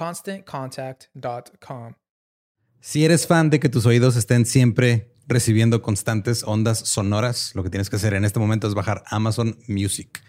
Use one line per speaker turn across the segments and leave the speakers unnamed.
ConstantContact.com.
Si eres fan de que tus oídos estén siempre recibiendo constantes ondas sonoras, lo que tienes que hacer en este momento es bajar Amazon Music.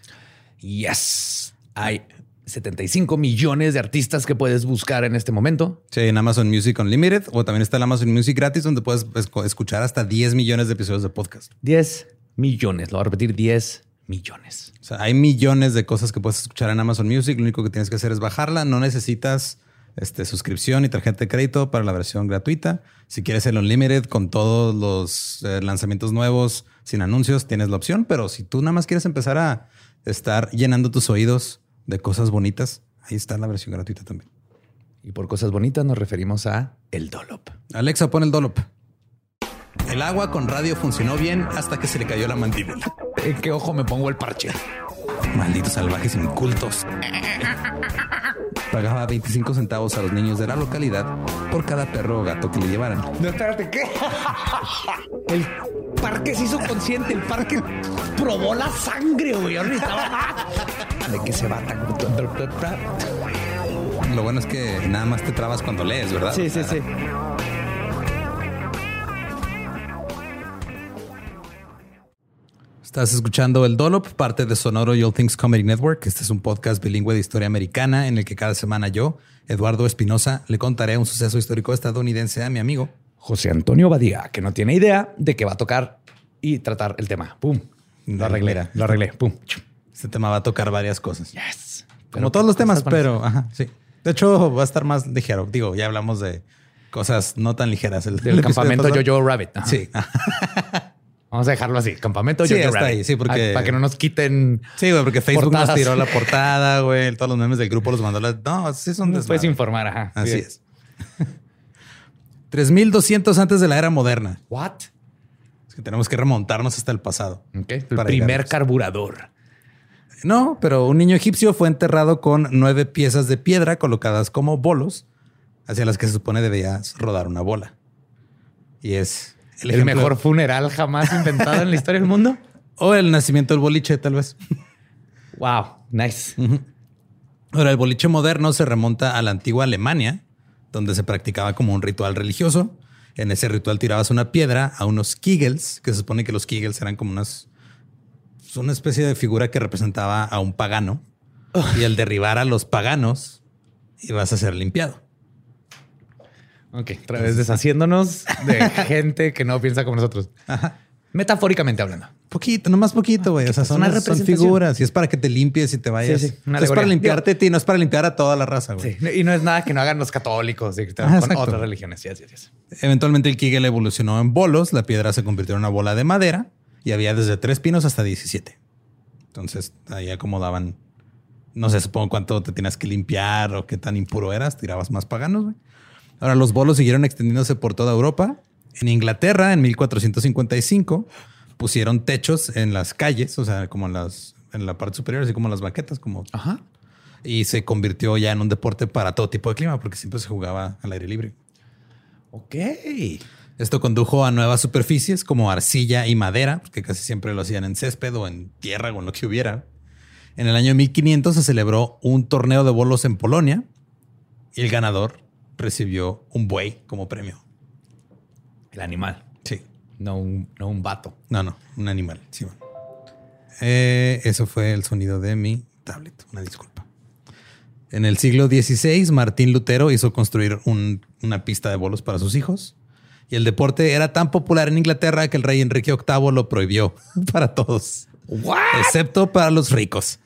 Yes. Hay 75 millones de artistas que puedes buscar en este momento.
Sí, en Amazon Music Unlimited o también está el Amazon Music gratis donde puedes escuchar hasta 10 millones de episodios de podcast.
10 millones, lo voy a repetir, 10 millones.
O sea, hay millones de cosas que puedes escuchar en Amazon Music. Lo único que tienes que hacer es bajarla. No necesitas este, suscripción y tarjeta de crédito para la versión gratuita. Si quieres el Unlimited con todos los eh, lanzamientos nuevos sin anuncios, tienes la opción. Pero si tú nada más quieres empezar a estar llenando tus oídos de cosas bonitas, ahí está la versión gratuita también.
Y por cosas bonitas nos referimos a el Dolop.
Alexa, pon el Dolop. El agua con radio funcionó bien hasta que se le cayó la mandíbula.
¿En qué ojo me pongo el parche?
Malditos salvajes incultos. Pagaba 25 centavos a los niños de la localidad por cada perro o gato que le llevaran.
No, espérate, ¿qué? El parque se hizo consciente, el parque probó la sangre, güey. ¿De qué se va tan...
Lo bueno es que nada más te trabas cuando lees, ¿verdad?
Sí, sí, sí.
Estás escuchando El Dolop, parte de Sonoro All Things Comedy Network. Este es un podcast bilingüe de historia americana en el que cada semana yo, Eduardo Espinosa, le contaré un suceso histórico estadounidense a mi amigo
José Antonio Badía, que no tiene idea de qué va a tocar y tratar el tema. Pum. Lo arreglé. Lo arreglé. Pum.
Este tema va a tocar varias cosas.
Yes.
Como todos los temas, pero ajá, sí. De hecho, va a estar más ligero. Digo, ya hablamos de cosas no tan ligeras.
El, Del campamento Jojo Rabbit.
Sí.
Vamos a dejarlo así. Campamento sí,
está ahí. Sí, porque...
Para que no nos quiten...
Sí, güey, porque Facebook nos tiró la portada, güey. Todos los memes del grupo los mandó. No, sí son...
Nos puedes informar, ajá.
Así es. 3200 antes de la era moderna.
What?
Es que tenemos que remontarnos hasta el pasado.
Okay. El primer carburador.
No, pero un niño egipcio fue enterrado con nueve piezas de piedra colocadas como bolos hacia las que se supone debías rodar una bola. Y es
el, mejor funeral jamás inventado en la historia del mundo.
O el nacimiento del boliche, tal vez.
Wow, nice.
Ahora, el boliche moderno se remonta a la antigua Alemania, donde se practicaba como un ritual religioso. En ese ritual tirabas una piedra a unos kegels, que se supone que los kegels eran como unas. una especie de figura que representaba a un pagano. Y al derribar a los paganos, ibas a ser limpiado.
Ok, otra vez deshaciéndonos de gente que no piensa como nosotros. Metafóricamente hablando.
Poquito, nomás poquito, güey. O sea, son, son figuras y es para que te limpies y te vayas.
Sí, sí, una
O sea, es para limpiarte a ti, no es para limpiar a toda la raza, güey.
Sí. Y no es nada que no hagan los católicos y
Ah,
con otras religiones. Sí, sí, sí.
Eventualmente el Kegel evolucionó en bolos, la piedra se convirtió en una bola de madera y había desde tres pinos hasta 17. Entonces ahí acomodaban, no sé, supongo cuánto te tenías que limpiar o qué tan impuro eras, tirabas más paganos. güey. Ahora los bolos siguieron extendiéndose por toda Europa. En Inglaterra, en 1455, pusieron techos en las calles, o sea, como en, las, en la parte superior, así como las banquetas, como
Ajá.
y se convirtió ya en un deporte para todo tipo de clima, porque siempre se jugaba al aire libre.
Ok.
Esto condujo a nuevas superficies como arcilla y madera, que casi siempre lo hacían en césped o en tierra o en lo que hubiera. En el año 1500 se celebró un torneo de bolos en Polonia y el ganador recibió un buey como premio.
El animal,
Sí,
no un, no un vato.
no, no, un animal. Sí, bueno. Eh, eso fue el sonido de mi tablet. Una disculpa. En el siglo XVI, Martín Lutero hizo construir un- una pista de bolos para sus hijos. Y el deporte era tan popular en Inglaterra que el rey Enrique VIII lo prohibió para todos,
¿What?
excepto para los ricos.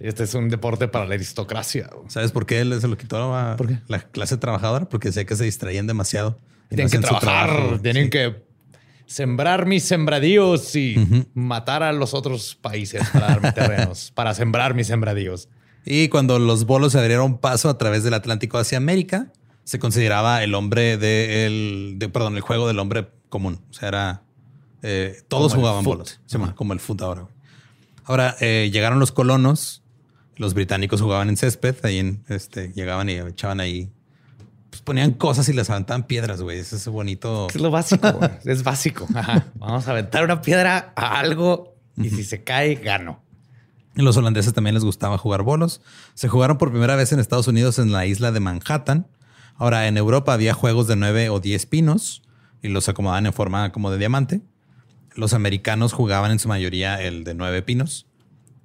Este es un deporte para la aristocracia.
¿Sabes por qué él se lo quitó a
¿Por qué?
la clase trabajadora? Porque decía que se distraían demasiado. no
Tienen que trabajar,
trabajo.
tienen
Sí.
que sembrar mis sembradíos y matar a los otros países para darme terrenos, para sembrar mis sembradíos.
Y cuando los bolos se abrieron paso a través del Atlántico hacia América, se consideraba el hombre de el, de, perdón, el juego del hombre común. O sea, era eh, todos
Como
jugaban bolos, Se llama como el foot ahora. güey. Ahora eh, llegaron los colonos, los británicos jugaban en césped, ahí en, este, llegaban y echaban ahí, pues ponían cosas y les aventaban piedras, güey. Ese es bonito.
Es lo básico. güey. es básico. Ajá. Vamos a aventar una piedra a algo y si se cae, gano.
Y los holandeses también les gustaba jugar bolos. Se jugaron por primera vez en Estados Unidos en la isla de Manhattan. Ahora, en Europa había juegos de nueve o diez pinos y los acomodaban en forma como de diamante. Los americanos jugaban en su mayoría el de nueve pinos.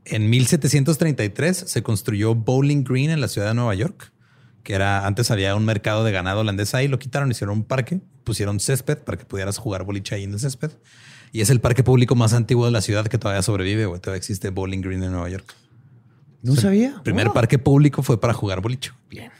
En 1733 se construyó Bowling Green en la ciudad de Nueva York, que era antes había un mercado de ganado holandés ahí, lo quitaron, hicieron un parque, pusieron césped para que pudieras jugar boliche ahí en el césped. Y es el parque público más antiguo de la ciudad que todavía sobrevive, güey. Todavía existe Bowling Green en Nueva York.
No sabía.
El primer parque público fue para jugar boliche.
Bien.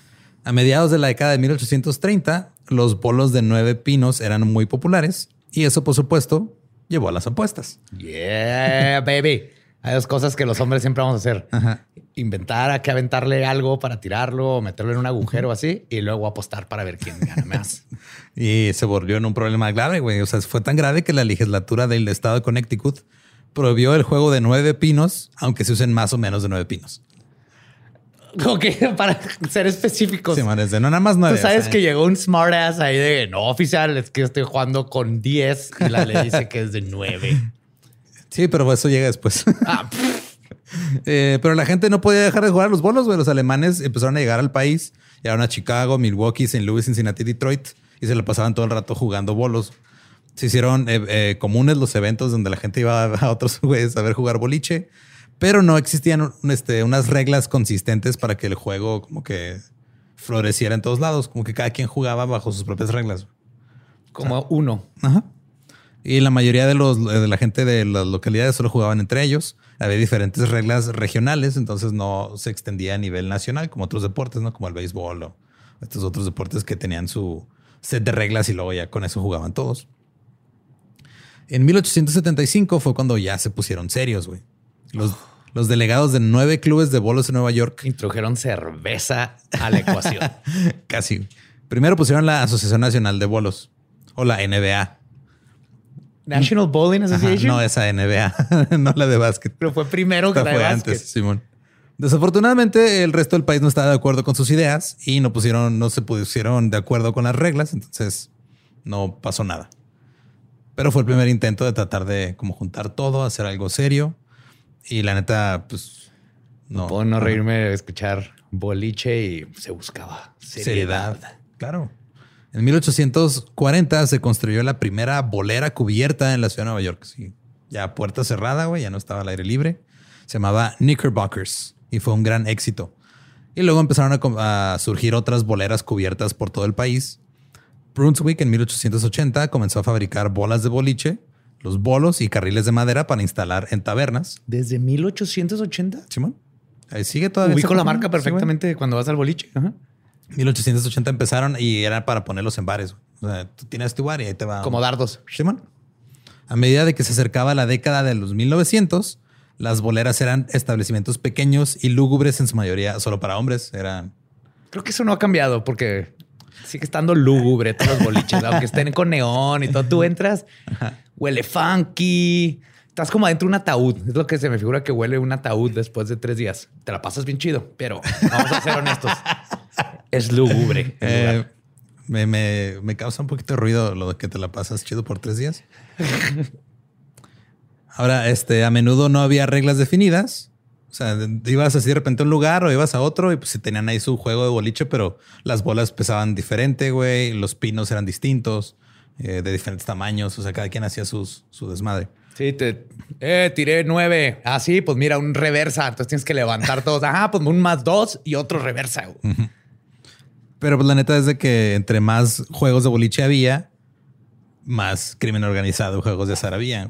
A mediados de la década de 1830, los bolos de nueve pinos eran muy populares y eso, por supuesto, llevó a las apuestas.
Yeah, baby. Hay dos cosas que los hombres siempre vamos a hacer.
Ajá.
Inventar a que aventarle algo para tirarlo o meterlo en un agujero así y luego apostar para ver quién gana más.
Y se volvió en un problema grave, güey. O sea, fue tan grave que la legislatura del estado de Connecticut prohibió el juego de nueve pinos, aunque se usen más o menos de nueve pinos.
Que para ser específicos.
Sí, man, es de no nada más nueve.
Tú sabes
o sea,
que llegó un smartass ahí de no oficial, es que estoy jugando con 10 y la ley dice que es de 9.
Sí, pero eso llega después.
Ah,
Eh, pero la gente no podía dejar de jugar a los bolos, güey. Los alemanes empezaron a llegar al país, llegaron a Chicago, Milwaukee, St. Louis, Cincinnati, Detroit y se la pasaban todo el rato jugando bolos. Se hicieron eh, eh, comunes los eventos donde la gente iba a otros güeyes a ver jugar boliche, pero no existían un- este, unas reglas consistentes para que el juego como que floreciera en todos lados, como que cada quien jugaba bajo sus propias reglas.
como uno.
Ajá. Y la mayoría de, los, de la gente de las localidades solo jugaban entre ellos. Había diferentes reglas regionales, entonces no se extendía a nivel nacional como otros deportes, ¿no? Como el béisbol o estos otros deportes que tenían su set de reglas y luego ya con eso jugaban todos. En 1875 fue cuando ya se pusieron serios, güey. Los, los delegados de nueve clubes de bolos en Nueva York
Introdujeron cerveza a la ecuación.
Casi. Primero pusieron la Asociación Nacional de Bolos o la NBA.
National Bowling
Ajá,
Association.
no esa NBA, no la de básquet.
pero fue primero que
Esta
la de
fue
básquet.
antes, Simón. Desafortunadamente, el resto del país no estaba de acuerdo con sus ideas y no pusieron, no se pusieron de acuerdo con las reglas, entonces no pasó nada. Pero fue el primer intento de tratar de como juntar todo, hacer algo serio. Y la neta, pues no.
Puedo no reírme de escuchar boliche y se buscaba seriedad.
seriedad. Claro. En 1840 se construyó la primera bolera cubierta en la ciudad de Nueva York. Sí, ya puerta cerrada, güey, ya no estaba al aire libre. Se llamaba Knickerbockers y fue un gran éxito. Y luego empezaron a, a surgir otras boleras cubiertas por todo el país. Brunswick en 1880 comenzó a fabricar bolas de boliche, los bolos y carriles de madera para instalar en tabernas.
Desde 1880.
Simón. Ahí sigue todavía.
Ubico la marca
Sí,
perfectamente cuando vas al boliche. Ajá.
1880 empezaron y era para ponerlos en bares. O sea, tú tienes tu bar y ahí te va.
Como dardos.
Simón. A medida de que se acercaba la década de los 1900, las boleras eran establecimientos pequeños y lúgubres en su mayoría solo para hombres. Eran
Creo que eso no ha cambiado porque sigue estando lúgubre todos los boliches, aunque estén con neón y todo. Tú entras, huele funky. Estás como adentro de un ataúd. Es lo que se me figura que huele un ataúd después de tres días. Te la pasas bien chido, pero vamos a ser honestos. Es lúgubre.
Eh, me, me- me causa un poquito de ruido lo de que te la pasas chido por tres días. Ahora, este, a menudo no había reglas definidas. O sea, ibas así de repente a un lugar o ibas a otro y pues sí tenían ahí su juego de boliche, pero las bolas pesaban diferente, güey. Los pinos eran distintos, eh, de diferentes tamaños. O sea, cada quien hacía sus, su desmadre.
Sí, te eh, tiré nueve. Ah, sí, pues mira, un reversa. Entonces tienes que levantar todos. Ajá, pues un más dos y otro reversa. güey.
Pero pues la neta es de que entre más juegos de boliche había, más crimen organizado y juegos de azar había.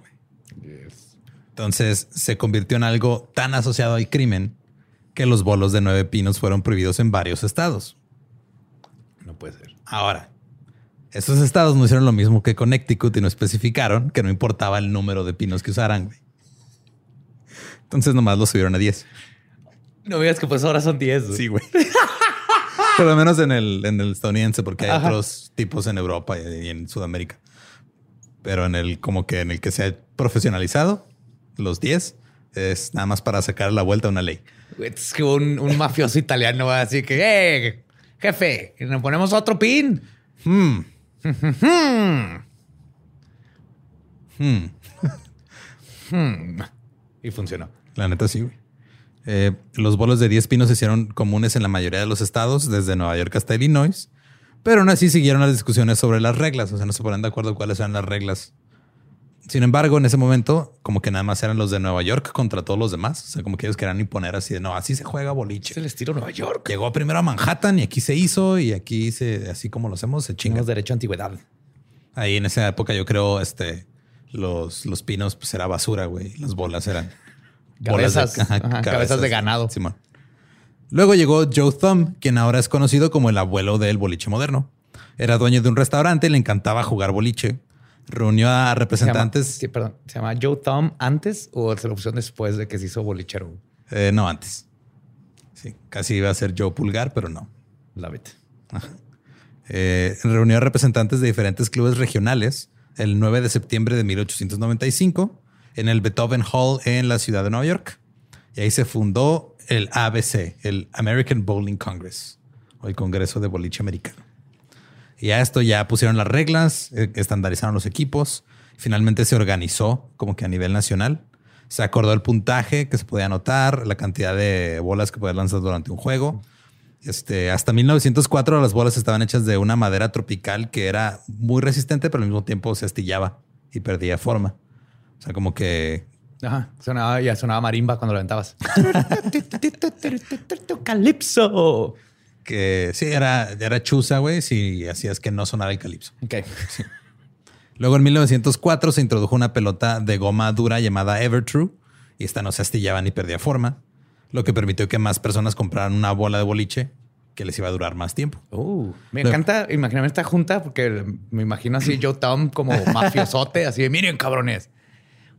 Entonces se convirtió en algo tan asociado al crimen que los bolos de nueve pinos fueron prohibidos en varios estados.
No puede ser.
Ahora, estos estados no hicieron lo mismo que Connecticut y no especificaron que no importaba el número de pinos que usaran. güey. Entonces nomás lo subieron a 10.
No veas que pues ahora son 10. güey.
Sí, güey. Por lo menos en el, en el estadounidense, porque hay
Ajá.
otros tipos en Europa y en Sudamérica. Pero en el como que en el que se ha profesionalizado, los 10 es nada más para sacar la vuelta a una ley.
Es que un, un mafioso italiano va así que, eh, jefe, nos ponemos otro pin.
Hmm.
Hmm.
Hmm.
Y funcionó.
La neta sí, güey. Eh, los bolos de 10 pinos se hicieron comunes en la mayoría de los estados, desde Nueva York hasta Illinois. Pero aún así siguieron las discusiones sobre las reglas. O sea, no se ponían de acuerdo cuáles eran las reglas. Sin embargo, en ese momento, como que nada más eran los de Nueva York contra todos los demás. O sea, como que ellos querían imponer así de no, así se juega
Es
boliche.
el estilo Nueva York.
Llegó primero a Manhattan y aquí se hizo y aquí se, así como lo hacemos, se chinga.
Tenemos derecho a antigüedad.
Ahí en esa época yo creo, este, los, los pinos pues era basura, güey. Las bolas eran
Cabezas, ajá, cabezas de ganado.
Simón. Luego llegó Joe Thumb, quien ahora es conocido como el abuelo del boliche moderno. Era dueño de un restaurante y le encantaba jugar boliche. Reunió a
Se llama-
representantes,
sí, perdón. ¿Se llama Joe Thumb antes o se lo pusieron después de que se hizo bolichero?
eh, no antes. Sí, casi iba a ser Joe Pulgar, pero no.
Love it.
Eh, reunió a representantes de diferentes clubes regionales el 9 de septiembre de 1895 en el Beethoven Hall en la ciudad de Nueva York. Y ahí se fundó el ABC, el American Bowling Congress, o el Congreso de Boliche Americano. Y a esto ya pusieron las reglas, eh, estandarizaron los equipos. Finalmente se organizó como que a nivel nacional. Se acordó el puntaje que se podía anotar, la cantidad de bolas que podías lanzar durante un juego. Este, hasta 1904 las bolas estaban hechas de una madera tropical que era muy resistente, pero al mismo tiempo se astillaba y perdía forma. O sea, como que
Ajá. Sonaba, ya sonaba marimba cuando lo aventabas. Calipso.
que sí, era, era chuza, güey, si hacías que no sonara el calipso.
Ok.
Luego en 1904 se introdujo una pelota de goma dura llamada Evertrue y esta no se astillaba ni perdía forma, lo que permitió que más personas compraran una bola de boliche que les iba a durar más tiempo.
Uh, me encanta imaginarme esta junta porque me imagino así Joe Tom como mafiosote, así de miren cabrones.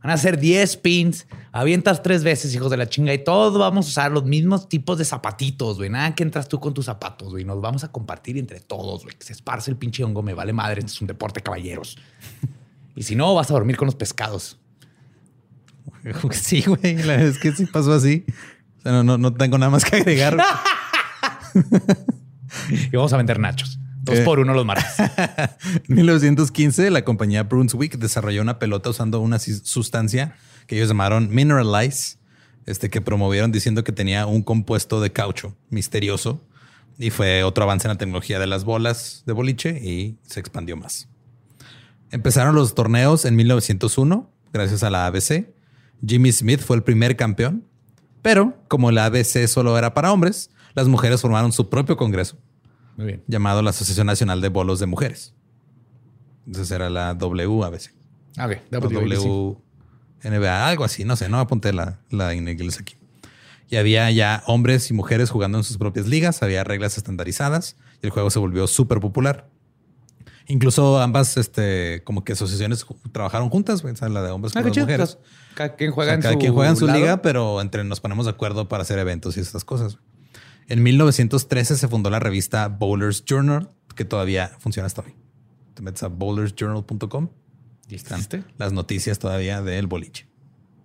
Van a hacer 10 pins, avientas tres veces, hijos de la chinga, y todos vamos a usar los mismos tipos de zapatitos, güey. Nada que entras tú con tus zapatos, güey. Nos vamos a compartir entre todos, güey. Que se esparce el pinche hongo, me vale madre. Este es un deporte, caballeros. Y si no, vas a dormir con los pescados.
Sí, güey, la verdad es que sí pasó así. O sea, no, no, no tengo nada más que agregar.
Y vamos a vender nachos. Dos
Eh.
por uno los martes.
En 1915, la compañía Brunswick desarrolló una pelota usando una sustancia que ellos llamaron Mineralize, este, que promovieron diciendo que tenía un compuesto de caucho misterioso y fue otro avance en la tecnología de las bolas de boliche y se expandió más. Empezaron los torneos en 1901 gracias a la ABC. Jimmy Smith fue el primer campeón, pero como la ABC solo era para hombres, las mujeres formaron su propio congreso
Muy bien.
llamado la Asociación Nacional de Bolos de Mujeres. Entonces era la WABC.
A ver,
O WNBA, algo así, no sé, no apunté la, la en inglés aquí. Y había ya hombres y mujeres jugando en sus propias ligas, había reglas estandarizadas y el juego se volvió súper popular. Incluso ambas, este, como que asociaciones trabajaron juntas, o sea, la de hombres
Ah,
con
qué
las mujeres.
Cada quien
O
juega
sea,
en
cada
su
quien juega en su
lado.
liga, pero entre nos ponemos de acuerdo para hacer eventos y estas cosas. En 1913 se fundó la revista Bowlers Journal, que todavía funciona hasta hoy. Te metes a bowlersjournal.com y están las noticias todavía del boliche.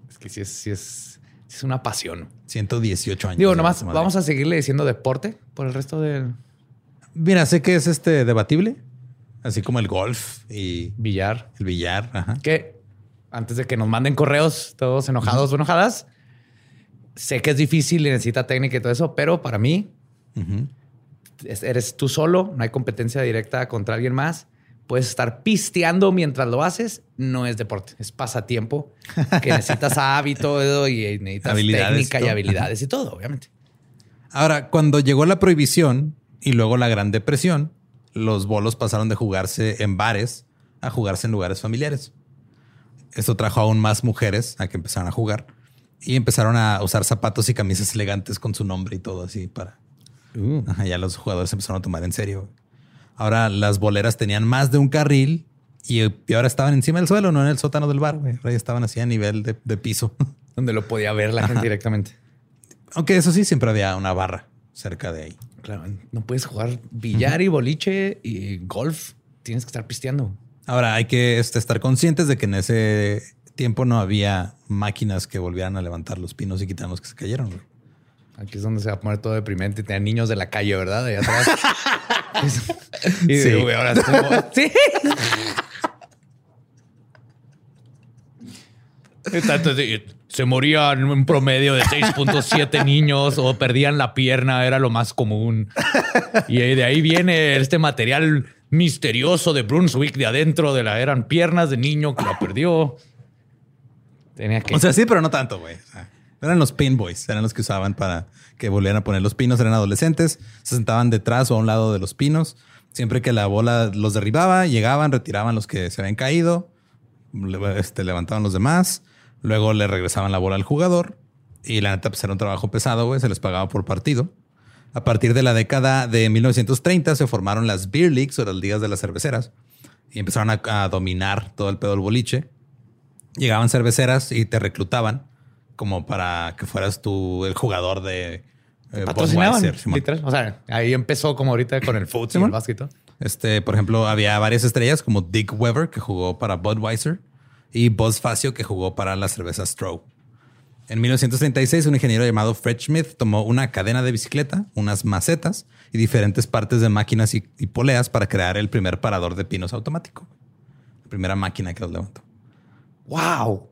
Es que sí es, sí es, sí es una pasión.
118 años.
Digo, nomás vamos a seguirle diciendo deporte por el resto del
Mira, sé que es este debatible, así como el golf y
billar.
el billar. Ajá.
Que antes de que nos manden correos todos enojados o enojadas, sé que es difícil y necesita técnica y todo eso, pero para mí eres tú solo, no hay competencia directa contra alguien más. Puedes estar pisteando mientras lo haces, no es deporte, es pasatiempo que necesitas hábito y necesitas
y
técnica y, habilidades y todo, obviamente.
Ahora, cuando llegó la prohibición y luego la Gran Depresión, los bolos pasaron de jugarse en bares a jugarse en lugares familiares. Esto trajo aún más mujeres a que empezaran a jugar y empezaron a usar zapatos y camisas elegantes con su nombre y todo así para. Ajá, ya los jugadores empezaron a tomar en serio. Ahora las boleras tenían más de un carril y, y ahora estaban encima del suelo, no en el sótano del bar. güey. Ahora ya estaban así a nivel de, de piso.
Donde lo podía ver la gente directamente.
Aunque eso sí, siempre había una barra cerca de ahí.
Claro, no puedes jugar billar y boliche y golf. Tienes que estar pisteando.
Ahora hay que este, estar conscientes de que en ese tiempo no había máquinas que volvieran a levantar los pinos y quitar los que se cayeron. güey.
Aquí es donde se va a poner todo deprimente y tener niños de la calle, ¿verdad? De allá atrás. y
Sí.
güey, ahora sí. Se morían un promedio de 6.7 niños o perdían la pierna, era lo más común. Y de ahí viene este material misterioso de Brunswick de adentro de la eran piernas de niño que la perdió. Que
O sea, sí, pero no tanto, güey. Eran los pin boys, eran los que usaban para que volvieran a poner los pinos. Eran adolescentes, se sentaban detrás o a un lado de los pinos. Siempre que la bola los derribaba, llegaban, retiraban los que se habían caído, este, levantaban los demás, luego le regresaban la bola al jugador. Y la neta, pues era un trabajo pesado, güey, se les pagaba por partido. A partir de la década de 1930 se formaron las beer leagues o las ligas de las cerveceras y empezaron a, a dominar todo el pedo del boliche. Llegaban cerveceras y te reclutaban como para que fueras tú el jugador de eh,
patrocinaban, literal. O sea, ahí empezó como ahorita con el fútbol y el básquet.
Este, por ejemplo, había varias estrellas como Dick Weber que jugó para Budweiser y Buzz Facio que jugó para la cerveza Stroh. En 1936, un ingeniero llamado Fred Smith tomó una cadena de bicicleta, unas macetas y diferentes partes de máquinas y, y poleas para crear el primer parador de pinos automático. La primera máquina que los levantó.
¡Wow!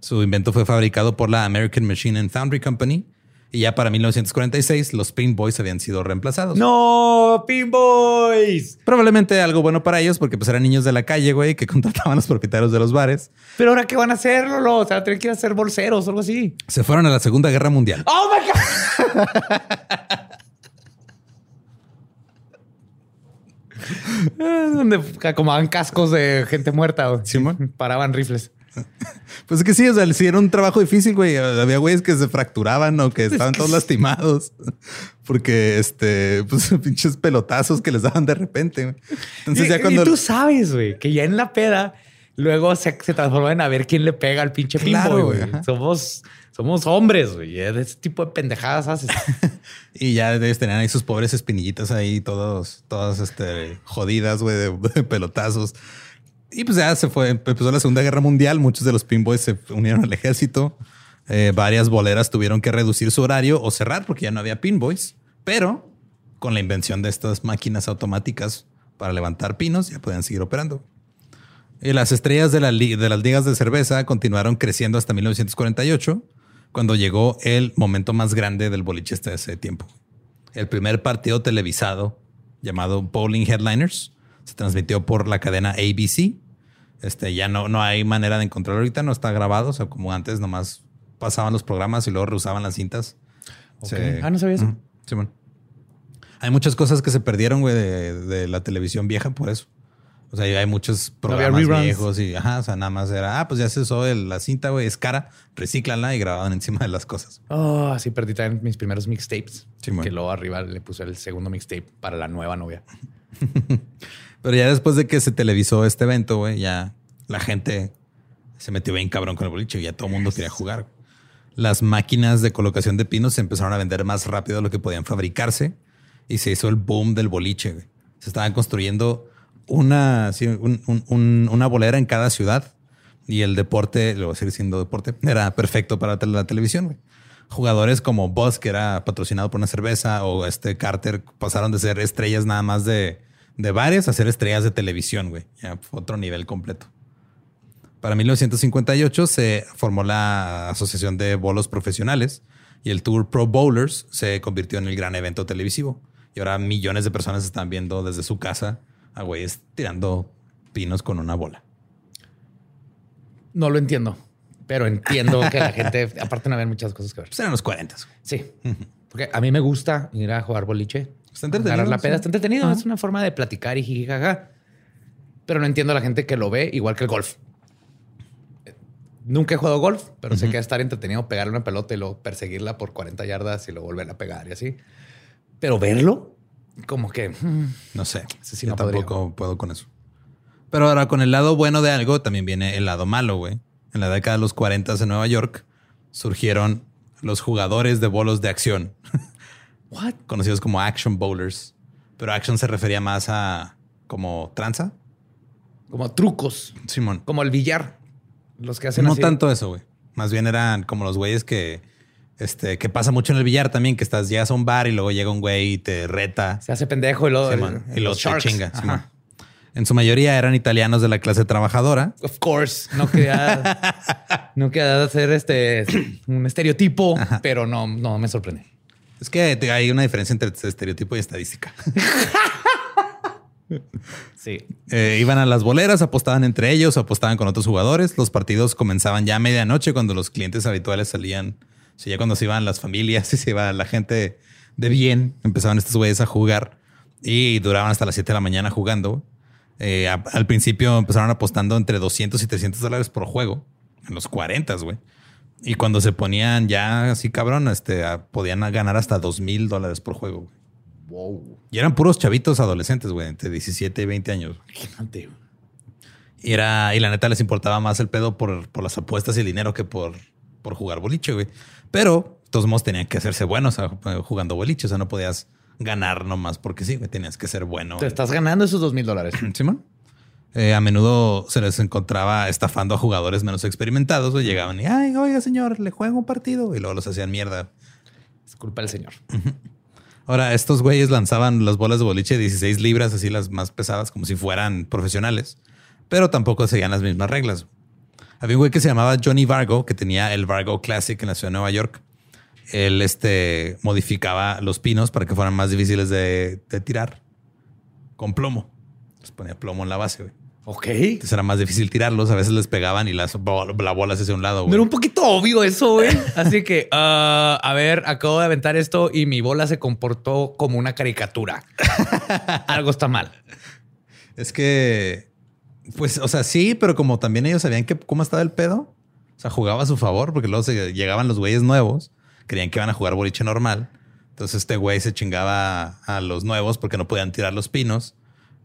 Su invento fue fabricado por la American Machine and Foundry Company y ya para 1946 los Pin Boys habían sido reemplazados.
¡No! ¡Pinboys!
Probablemente algo bueno para ellos porque pues eran niños de la calle, güey, que contrataban a los propietarios de los bares.
¿Pero ahora qué van a hacer, Lolo? O sea, tienen que ir a ser bolseros o algo así.
Se fueron a la Segunda Guerra Mundial.
¡Oh, my God! Donde acomodaban cascos de gente muerta.
Simón.
Paraban rifles.
Pues es que sí, o sea, sí era un trabajo difícil, güey. Había güeyes que se fracturaban o que estaban todos lastimados porque este, pues pinches pelotazos que les daban de repente. güey. Entonces
y,
ya
y
cuando
tú sabes, güey, que ya en la peda luego se, se transforma en a ver quién le pega al pinche
Claro,
pinboy,
güey, ajá.
Somos, somos hombres, güey. y De ese tipo de pendejadas haces.
y ya ellos tenían ahí sus pobres espinillitas ahí, todos, todas este, jodidas, güey, de, de pelotazos. Y pues ya se fue, empezó la Segunda Guerra Mundial. Muchos de los pinboys se unieron al ejército. Eh, varias boleras tuvieron que reducir su horario o cerrar porque ya no había pinboys. Pero con la invención de estas máquinas automáticas para levantar pinos, ya podían seguir operando. Y las estrellas de, la de las ligas de cerveza continuaron creciendo hasta 1948, cuando llegó el momento más grande del boliche hasta ese tiempo. El primer partido televisado llamado Bowling Headliners se transmitió por la cadena ABC. Este ya no, no hay manera de encontrarlo ahorita, no está grabado. O sea, como antes, nomás pasaban los programas y luego reusaban las cintas.
Ah, no sabía eso.
Hay muchas cosas que se perdieron, güey, de, de la televisión vieja por eso. O sea, hay muchos programas viejos y, ajá, o sea, nada más era, ah, pues ya se usó el- la cinta, güey, es cara, recíclala y grababan encima de las cosas.
Oh, sí, perdí también mis primeros mixtapes.
Sí,
que luego arriba le puse el segundo mixtape para la nueva novia.
Pero ya después de que se televisó este evento, güey, ya la gente se metió bien cabrón con el boliche y ya todo el mundo quería jugar. Las máquinas de colocación de pinos se empezaron a vender más rápido de lo que podían fabricarse y se hizo el boom del boliche. güey. Se estaban construyendo una, sí, un- un- un- una bolera en cada ciudad y el deporte, lo voy a seguir siendo deporte, era perfecto para la televisión. güey. Jugadores como Buzz, que era patrocinado por una cerveza, o este Carter pasaron de ser estrellas nada más de, de bares a ser estrellas de televisión, güey. Ya fue otro nivel completo. Para 1958 se formó la Asociación de Bolos Profesionales y el Tour Pro Bowlers se convirtió en el gran evento televisivo. Y ahora millones de personas están viendo desde su casa a güeyes tirando pinos con una bola.
No lo entiendo, pero entiendo que la gente, aparte no haber muchas cosas que ver.
Pues eran los 40. güey.
Sí, porque a mí me gusta ir a jugar boliche.
Está entretenido,
Agarrar la peda, está entretenido.
Ajá.
Es una forma de platicar y jijijaja. Pero no entiendo a la gente que lo ve igual que el golf. Nunca he jugado golf, pero sé que va a estar entretenido pegarle una pelota y luego perseguirla por 40 yardas y luego volverla a pegar y así. Pero verlo, como que mm,
No sé.
Sí
Yo
no podría.
tampoco puedo con eso. Pero ahora con el lado bueno de algo también viene el lado malo, güey. En la década de los 40 en Nueva York surgieron los jugadores de bolos de acción,
what?
conocidos como action bowlers. Pero action se refería más a como tranza.
Como trucos,
Simón.
como el billar. Los que hacen
No
así.
tanto eso, güey. Más bien eran como los güeyes que, este, que pasa mucho en el billar también, que estás, llegas a un bar y luego llega un güey y te reta.
Se hace pendejo y luego,
Simón,
el-
y
los
te chinga. Simón. En su mayoría eran italianos de la clase trabajadora.
Of course, no quería, no quería hacer este un estereotipo, pero no, no me sorprende.
Es que hay una diferencia entre estereotipo y estadística.
Sí.
Eh, iban a las boleras, apostaban entre ellos, apostaban con otros jugadores. Los partidos comenzaban ya a medianoche cuando los clientes habituales salían. O sea, ya cuando se iban las familias y se iba la gente de bien, empezaban estos güeyes a jugar y duraban hasta las 7 de la mañana jugando. Eh, a- al principio empezaron apostando entre 200 y 300 dólares por juego, en los 40, güey. Y cuando se ponían ya así cabrón, este, podían ganar hasta 2 mil dólares por juego. güey.
Wow.
Y eran puros chavitos adolescentes, güey, entre 17 y 20 años.
Imagínate.
Y era, y la neta les importaba más el pedo por, por las apuestas y el dinero que por, por jugar boliche, güey. Pero todos modos tenían que hacerse buenos jugando boliche. O sea, no podías ganar nomás porque sí, güey. Tenías que ser bueno.
Te estás ganando esos dos mil dólares.
Simón. Eh, a menudo se les encontraba estafando a jugadores menos experimentados o llegaban y, ay, oiga, señor, le juego un partido y luego los hacían mierda.
Es culpa del señor.
Ahora, estos güeyes lanzaban las bolas de boliche de 16 libras, así las más pesadas, como si fueran profesionales, pero tampoco seguían las mismas reglas. Había un güey que se llamaba Johnny Vargo, que tenía el Vargo Classic en la ciudad de Nueva York. Él este, modificaba los pinos para que fueran más difíciles de, de tirar con plomo. Les ponía plomo en la base, güey.
Ok.
Entonces era más difícil tirarlos. A veces les pegaban y las, la bola se hacía a un lado. Güey.
era un poquito obvio eso, güey. Así que, ah, a ver, acabo de aventar esto y mi bola se comportó como una caricatura. Algo está mal.
Es que, pues, o sea, sí, pero como también ellos sabían que cómo estaba el pedo, o sea, jugaba a su favor, porque luego se llegaban los güeyes nuevos, creían que iban a jugar boliche normal. Entonces este güey se chingaba a los nuevos porque no podían tirar los pinos.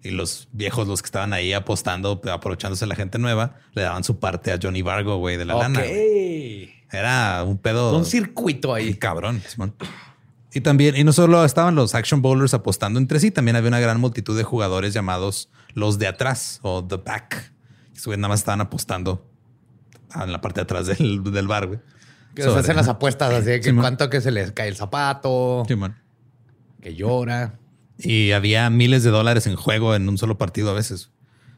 Y los viejos, los que estaban ahí apostando, aprovechándose la gente nueva, le daban su parte a Johnny Vargo, güey, de la lana. güey.
Ok.
Era un pedo.
Un circuito ahí.
Cabrón, Simón. Y también, y no solo estaban los action bowlers apostando entre sí, también había una gran multitud de jugadores llamados los de atrás o the back. Güeyes nada más estaban apostando en la parte de atrás del, del bar, güey.
Que se
Sobre-
hacen las apuestas así de que
Simón.
cuánto que se les cae el zapato,
Simón.
que llora.
Y había miles de dólares en juego en un solo partido a veces.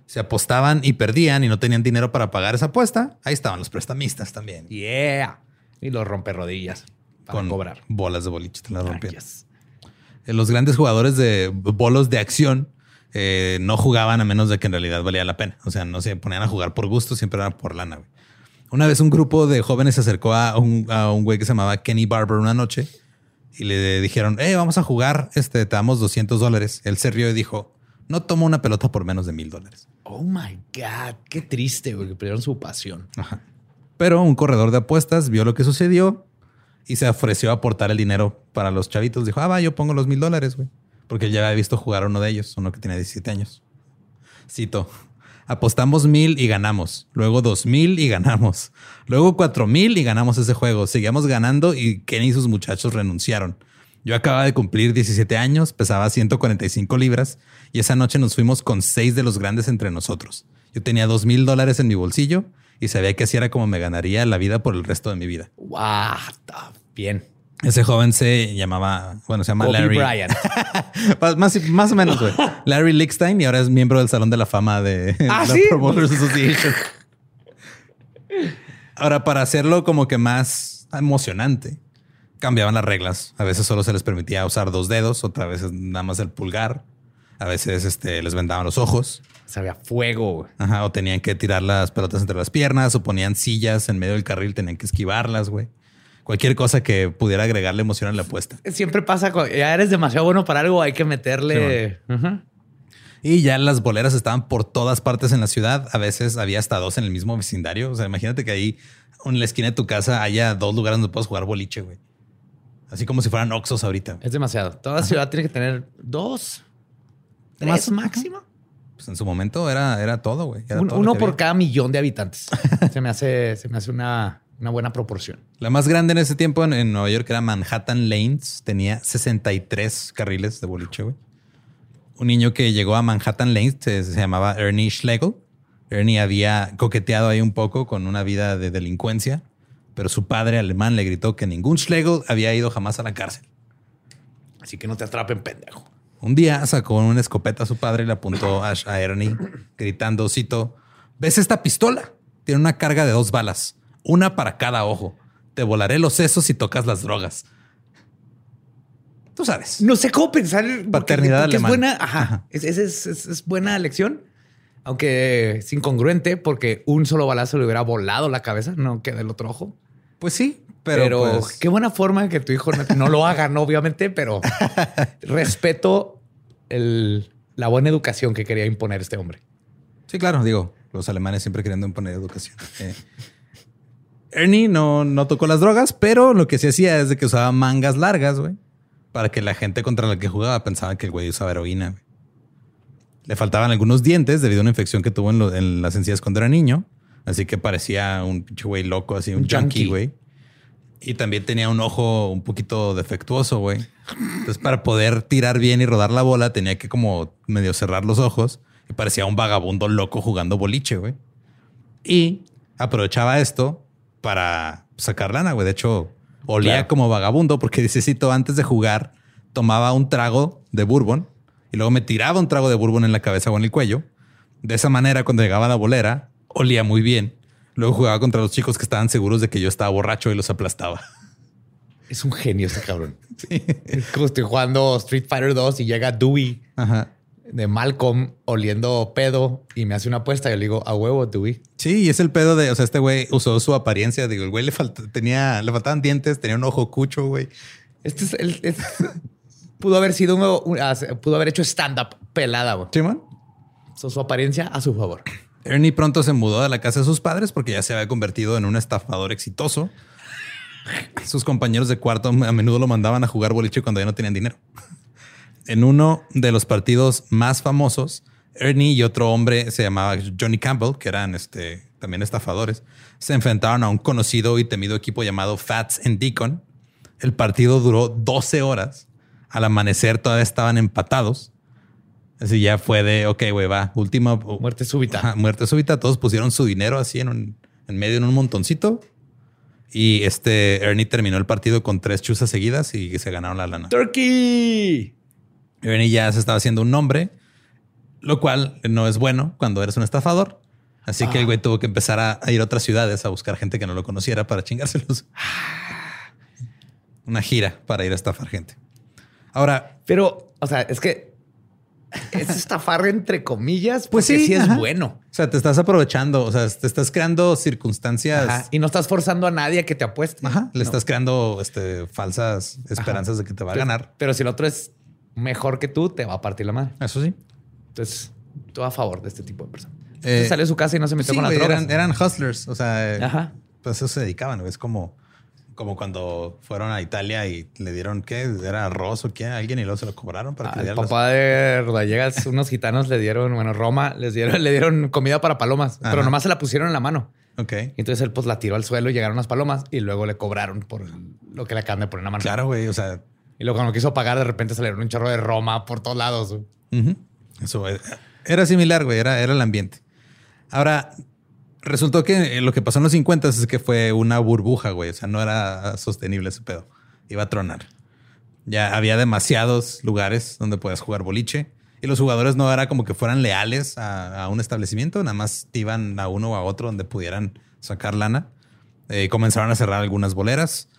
Se apostaban y perdían y no tenían dinero para pagar esa apuesta. Ahí estaban los prestamistas también.
Yeah. Y los rompe rodillas para
con
cobrar.
bolas de boliche. Te las
Ah,
rompían.
yes.
Eh, Los grandes jugadores de bolos de acción eh, no jugaban a menos de que en realidad valía la pena. O sea, no se ponían a jugar por gusto, siempre era por lana. güey. Una vez un grupo de jóvenes se acercó a un, a un güey que se llamaba Kenny Barber una noche y le dijeron, eh, vamos a jugar, este, te damos 200 dólares. Él se rió y dijo, no tomo una pelota por menos de mil dólares.
Oh my God, qué triste, güey, que perdieron su pasión.
Ajá. Pero un corredor de apuestas vio lo que sucedió y se ofreció a aportar el dinero para los chavitos. Dijo, ah, va, yo pongo los mil dólares, güey. Porque él ya había visto jugar a uno de ellos, uno que tiene 17 años. Cito. Apostamos mil y ganamos. Luego dos mil y ganamos. Luego cuatro mil y ganamos ese juego. Seguíamos ganando y Kenny y sus muchachos renunciaron. Yo acababa de cumplir 17 años, pesaba 145 libras y esa noche nos fuimos con seis de los grandes entre nosotros. Yo tenía dos mil dólares en mi bolsillo y sabía que así era como me ganaría la vida por el resto de mi vida.
Wow, bien.
Ese joven se llamaba, bueno, se llama
Kobe
Larry.
Bryant.
más, más o menos, güey. Larry Lickstein y ahora es miembro del Salón de la Fama de
¿Ah,
la
sí?
Pro Bowlers Association. Ahora, para hacerlo como que más emocionante, cambiaban las reglas. A veces solo se les permitía usar dos dedos, otra vez nada más el pulgar. A veces este, les vendaban los ojos.
Sabía fuego, güey.
Ajá, o tenían que tirar las pelotas entre las piernas, o ponían sillas en medio del carril, tenían que esquivarlas, güey. Cualquier cosa que pudiera agregarle emoción a la apuesta.
Siempre pasa, cuando ya eres demasiado bueno para algo, hay que meterle.
Y ya las boleras estaban por todas partes en la ciudad. A veces había hasta dos en el mismo vecindario. O sea, imagínate que ahí en la esquina de tu casa haya dos lugares donde puedas jugar boliche, güey. Así como si fueran Oxos ahorita.
Es demasiado. Toda ciudad tiene que tener dos, tres
Más-
máximo.
Pues en su momento era, era todo, güey. Era
Un-
todo
uno por
había.
cada millón de habitantes. se me hace, se me hace una, una buena proporción.
La más grande en ese tiempo en, en Nueva York era Manhattan Lanes. Tenía 63 carriles de boliche, güey. Un niño que llegó a Manhattan Lanes se, se llamaba Ernie Schlegel. Ernie había coqueteado ahí un poco con una vida de delincuencia, pero su padre alemán le gritó que ningún Schlegel había ido jamás a la cárcel.
Así que no te atrapen, pendejo.
Un día sacó una escopeta a su padre y le apuntó a, a Ernie, gritando, cito, ¿ves esta pistola? Tiene una carga de dos balas, una para cada ojo. Te volaré los sesos si tocas las drogas. Tú sabes.
No sé cómo pensar.
Paternidad
porque es
alemana.
buena. Ajá.
Ajá.
Es, es- es- es- es buena lección. Aunque es incongruente porque un solo balazo le hubiera volado la cabeza, no queda el otro ojo.
Pues sí, pero,
Pero,
pues,
qué buena forma que tu hijo no, no lo haga, ¿no? obviamente, pero respeto el- la buena educación que quería imponer este hombre.
sí, claro, digo, los alemanes siempre queriendo imponer educación. Eh, Ernie no, no tocó las drogas, pero lo que sí hacía es de que usaba mangas largas, güey, para que la gente contra la que jugaba pensaba que el güey usaba heroína. Le faltaban algunos dientes debido a una infección que tuvo en, lo- en las encías cuando era niño. Así que parecía un pinche güey loco, así un,
Un
junkie. güey. Y también tenía un ojo un poquito defectuoso, güey. Entonces, para poder tirar bien y rodar la bola, tenía que como medio cerrar los ojos. Y parecía un vagabundo loco jugando boliche, güey. Y aprovechaba esto para sacar lana, güey. De hecho, olía
Claro.
como vagabundo porque necesito antes de jugar tomaba un trago de bourbon y luego me tiraba un trago de bourbon en la cabeza o en el cuello. De esa manera, cuando llegaba a la bolera, olía muy bien. Luego jugaba contra los chicos que estaban seguros de que yo estaba borracho y los aplastaba.
Es un genio este cabrón. Es como estoy jugando Street Fighter 2 y llega Dewey
Ajá.
De Malcolm oliendo pedo y me hace una apuesta. Yo le digo, a huevo, Dewey.
Sí, y es el pedo de, o sea, este güey usó su apariencia. Digo, el güey le, falta- tenía, le faltaban dientes, tenía un ojo cucho, güey.
Este es el. pudo haber sido un, un- ah, pudo haber hecho stand-up pelada, güey. So, su apariencia a su favor.
Ernie pronto se mudó de la casa de sus padres porque ya se había convertido en un estafador exitoso. Sus compañeros de cuarto a menudo lo mandaban a jugar boliche cuando ya no tenían dinero. En uno de los partidos más famosos, Ernie y otro hombre se llamaba Johnny Campbell, que eran este, también estafadores, se enfrentaron a un conocido y temido equipo llamado Fats and Deacon. El partido duró 12 horas. Al amanecer todavía estaban empatados. Así ya fue de, ok, güey, va, última
Muerte súbita.
Ajá, muerte súbita. Todos pusieron su dinero así en, un- en medio en un montoncito. Y este Ernie terminó el partido con tres chuzas seguidas y se ganaron la lana.
Turkey.
Ernie ya se estaba haciendo un nombre, lo cual no es bueno cuando eres un estafador. Así que el güey tuvo que empezar a, a ir a otras ciudades a buscar gente que no lo conociera para chingárselos. Una gira para ir a estafar gente. Ahora,
Pero, o sea, es que es estafar entre comillas.
Pues sí,
sí es
ajá.
bueno.
o sea, te estás aprovechando, o sea, te estás creando circunstancias.
Ajá. Y no estás forzando a nadie a que te apueste.
Ajá, le
No.
estás creando este, falsas esperanzas de que te va a
Pero-
ganar.
Pero si el otro es mejor que tú, te va a partir la madre.
Eso sí.
Entonces, todo a favor de este tipo de personas.
Eh,
salió de su casa y no se metió
Sí,
con las
güey,
drogas.
eran, eran hustlers. O sea,
Ajá.
pues eso se dedicaban. Es como, como cuando fueron a Italia y le dieron, ¿qué? ¿Era arroz o qué? A alguien y luego se lo cobraron para que le
Al
dieran las-
papá de Rodallegas, unos gitanos le dieron, bueno, Roma, les dieron, le dieron comida para palomas,
Ajá.
pero nomás se la pusieron en la mano.
Ok.
Entonces él pues la tiró al suelo y llegaron las palomas y luego le cobraron por lo que le acaban de poner en la mano.
Claro, güey. O sea,
Y luego cuando quiso pagar, de repente salieron un chorro de Roma por todos lados.
Ujú. Eso eh, era similar, güey. Era, era el ambiente. Ahora, resultó que eh, lo que pasó en los 50 es que fue una burbuja, güey. O sea, no era sostenible ese pedo. Iba a tronar. Ya había demasiados lugares donde podías jugar boliche y los jugadores no era como que fueran leales a, a un establecimiento, nada más iban a uno o a otro donde pudieran sacar lana. Eh, comenzaron a cerrar algunas boleras.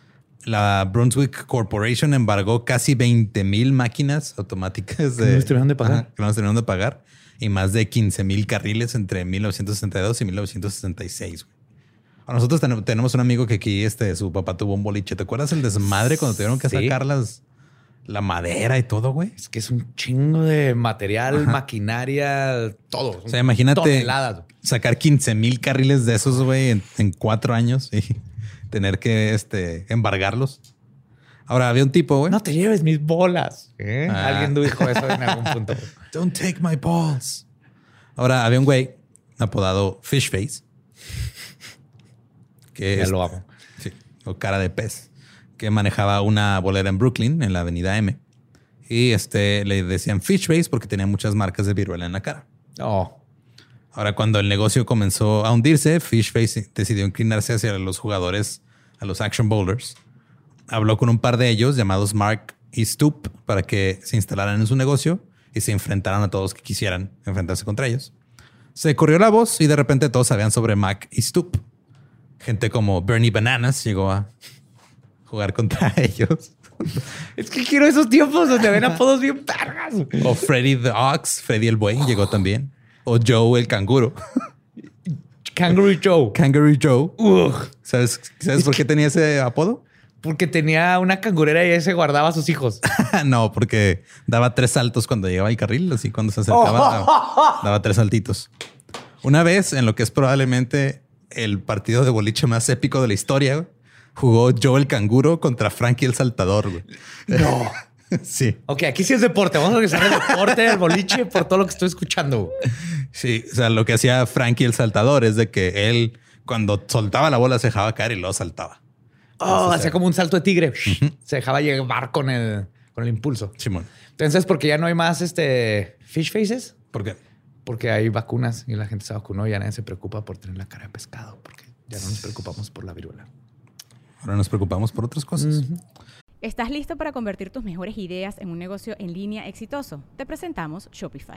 La Brunswick Corporation embargó casi 20 mil máquinas automáticas
Que no de pagar.
Ajá, que no les terminaron de pagar y más de 15 mil carriles entre 1962 y 1966. güey. A nosotros ten- tenemos un amigo que aquí este, su papá tuvo un boliche. ¿Te acuerdas el desmadre cuando tuvieron que
Sí.
sacar las, la madera y todo, güey?
Es que es un chingo de material, maquinaria, todo.
O sea, imagínate
Toneladas.
sacar 15 mil carriles de esos, güey, en, en cuatro años y tener que este, embargarlos. Ahora, había un tipo, güey.
No te lleves mis bolas. ¿eh?
Ah.
Alguien dijo eso en algún punto.
Don't take my balls. Ahora, había un güey apodado Fishface. Que
Ya
es-
lo amo.
Sí, o cara de pez. Que manejaba una bolera en Brooklyn, en la avenida M. Y este le decían Fishface porque tenía muchas marcas de viruela en la cara.
Oh,
Ahora, cuando el negocio comenzó a hundirse, Fishface decidió inclinarse hacia los jugadores, a los action bowlers. Habló con un par de ellos, llamados Mark y Stoop, para que se instalaran en su negocio y se enfrentaran a todos que quisieran enfrentarse contra ellos. Se corrió la voz y de repente todos sabían sobre Mac y Stoop. Gente como Bernie Bananas llegó a jugar contra ellos.
es que quiero esos tiempos donde ven apodos bien vergas.
O Freddy the Ox, Freddy el Buey llegó también. O Joe el Canguro.
Kangaroo Joe.
Kangaroo Joe.
Ugh,
¿Sabes, ¿sabes por qué tenía ese apodo?
porque tenía una cangurera y ese guardaba a sus hijos.
no, porque daba tres saltos cuando llegaba al carril, así cuando se acercaba, daba, daba tres saltitos. Una vez, en lo que es probablemente el partido de boliche más épico de la historia, jugó Joe el canguro contra Frankie el saltador. güey.
No.
sí,
Ok, aquí sí es deporte. Vamos a regresar al deporte, al boliche, por todo lo que estoy escuchando.
Sí. O sea, lo que hacía Frankie el saltador es de que él, cuando soltaba la bola, se dejaba caer y luego saltaba.
Oh, hacía como un salto de tigre. Se dejaba llevar con el, con el impulso.
Simón.
Entonces, porque ya no hay más este fish faces,
¿Por qué?
porque hay vacunas y la gente se vacunó y ya nadie se preocupa por tener la cara de pescado, porque ya no nos preocupamos por la viruela.
Ahora nos preocupamos por otras cosas.
¿Estás listo para convertir tus mejores ideas en un negocio en línea exitoso? Te presentamos Shopify.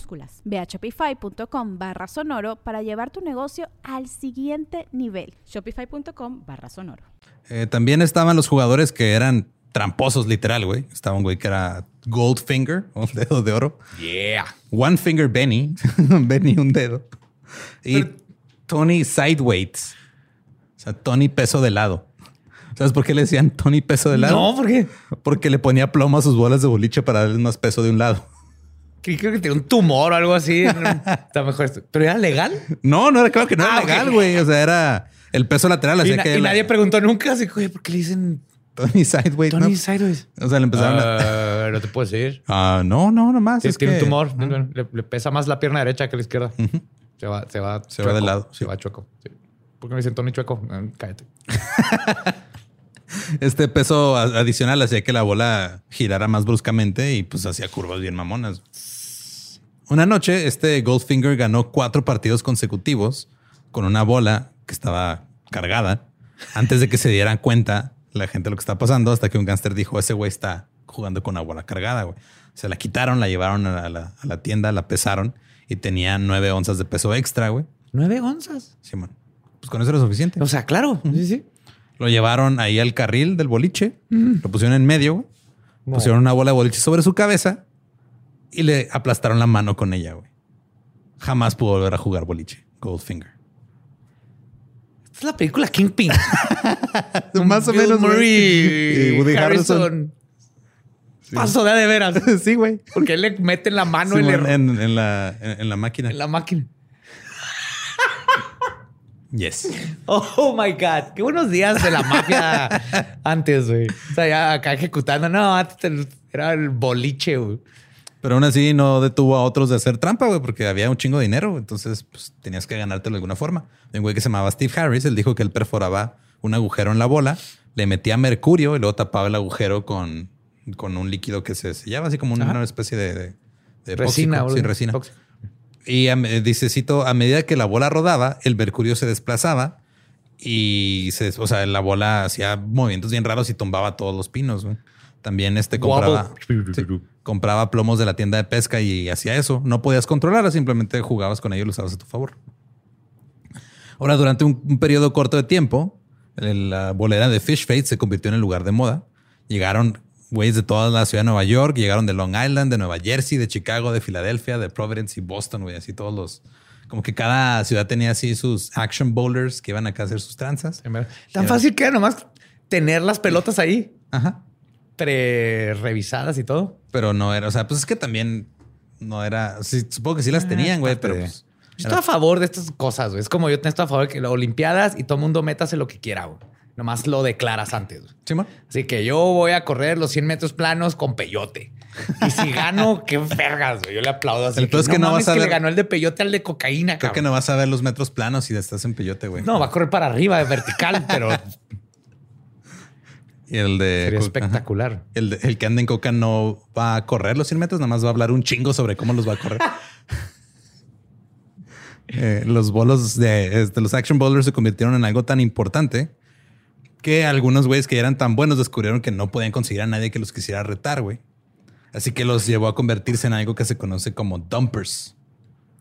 minúsculas.
Ve a shopify.com barra sonoro para llevar tu negocio al siguiente nivel.
Shopify.com barra sonoro.
Eh, también estaban los jugadores que eran tramposos, literal, güey. Estaba un güey que era Goldfinger, un dedo de oro.
Yeah.
One Finger Benny, Benny un dedo. Y Tony Sideways. O sea, Tony peso de lado. ¿Sabes por qué le decían Tony peso de lado?
No, ¿por qué?
Porque le ponía plomo a sus bolas de boliche para darles más peso de un lado.
Creo que tenía un tumor o algo así. Está mejor esto. ¿Pero era legal?
No, no era claro que no
Ah,
era
ok.
legal, güey. O sea, era el peso lateral.
Y,
Así
na-
que
y
la-
nadie preguntó nunca. Así, oye, ¿por qué le dicen
Tony Sideways.
Tony
¿no?
Sideways?
O sea, le empezaron a.
Ah, no te puedo decir.
Ah, no, no, nomás. Es
tiene
que-
un tumor. Le, le pesa más la pierna derecha que la izquierda. Se va, se va.
Se va de lado,
Se
sí.
va chueco. Sí. ¿Por qué me dicen Tony Chueco? Ah, cállate.
Este peso adicional hacía que la bola girara más bruscamente y pues hacía curvas bien mamonas. Una noche, este Goldfinger ganó cuatro partidos consecutivos con una bola que estaba cargada antes de que se dieran cuenta la gente de lo que está pasando, hasta que un gángster dijo: Ese güey está jugando con una bola cargada. Güey. Se la quitaron, la llevaron a la, a la tienda, la pesaron y tenía nueve onzas de peso extra. Güey.
¿Nueve onzas?
Simón. Pues con eso era suficiente.
O sea, claro. Sí, sí.
Lo llevaron ahí al carril del boliche, lo pusieron en medio, güey.
No.
pusieron una bola de boliche sobre su cabeza y le aplastaron la mano con ella, güey. Jamás pudo volver a jugar boliche. Goldfinger.
Esta es la película Kingpin.
Más o
Bill
menos.
Murray
Y Woody
Harrison. Pasó de, de veras.
sí, güey.
Porque él le mete la mano le
Simón, en, en la, en, en la máquina.
en la máquina.
Yes.
Oh my God. Qué buenos días de la mafia antes, güey. O sea, ya acá ejecutando. No, antes te- era el boliche, güey.
Pero aún así no detuvo a otros de hacer trampa, güey, porque había un chingo de dinero. Entonces, pues tenías que ganártelo de alguna forma. Un güey que se llamaba Steve Harris, él dijo que él perforaba un agujero en la bola, le metía mercurio y luego tapaba el agujero con, con un líquido que se sellaba, así como una, especie de, de, de
Resina.
Sí, resina. Y a dice, cito, a medida que la bola rodaba, el mercurio se desplazaba y se, o sea, la bola hacía movimientos bien raros y tumbaba todos los pinos. güey. También este compraba, sí, compraba plomos de la tienda de pesca y hacía eso. No podías controlarla, simplemente jugabas con ellos y los usabas a tu favor. Ahora, durante un, un periodo corto de tiempo, la bolera de Fish Fate se convirtió en el lugar de moda. Llegaron güeyes de toda la ciudad de Nueva York, llegaron de Long Island, de Nueva Jersey, de Chicago, de Filadelfia, de Providence y Boston, güey, así todos los... Como que cada ciudad tenía así sus action bowlers que iban acá a hacer sus tranzas.
Tan fácil que era nomás tener las pelotas ahí,
Ajá.
pre-revisadas y todo.
Pero no era, o sea, pues es que también no era, sí, supongo que sí las tenían, güey, pero pues,
Yo estoy a favor de estas cosas, güey. Es como yo estoy a favor de que las Olimpiadas y todo el mundo métase lo que quiera, güey. Nomás lo declaras antes.
Simón.
Así que yo voy a correr los 100 metros planos con peyote. Y si gano, qué vergas, güey. Yo le aplaudo así.
El peor es que no vas a
que le
ver-
ganó el de peyote al de cocaína,
Creo que no vas a ver los metros planos si estás en peyote, güey.
No, va a correr para arriba, de vertical, pero
Y el de
sería
Ajá.
espectacular.
El, de- el que anda en coca no va a correr los 100 metros, nada más va a hablar un chingo sobre cómo los va a correr. Eh, los bolos de, este, los action bowlers se convirtieron en algo tan importante que algunos güeyes que eran tan buenos descubrieron que no podían conseguir a nadie que los quisiera retar, güey. Así que los llevó a convertirse en algo que se conoce como dumpers.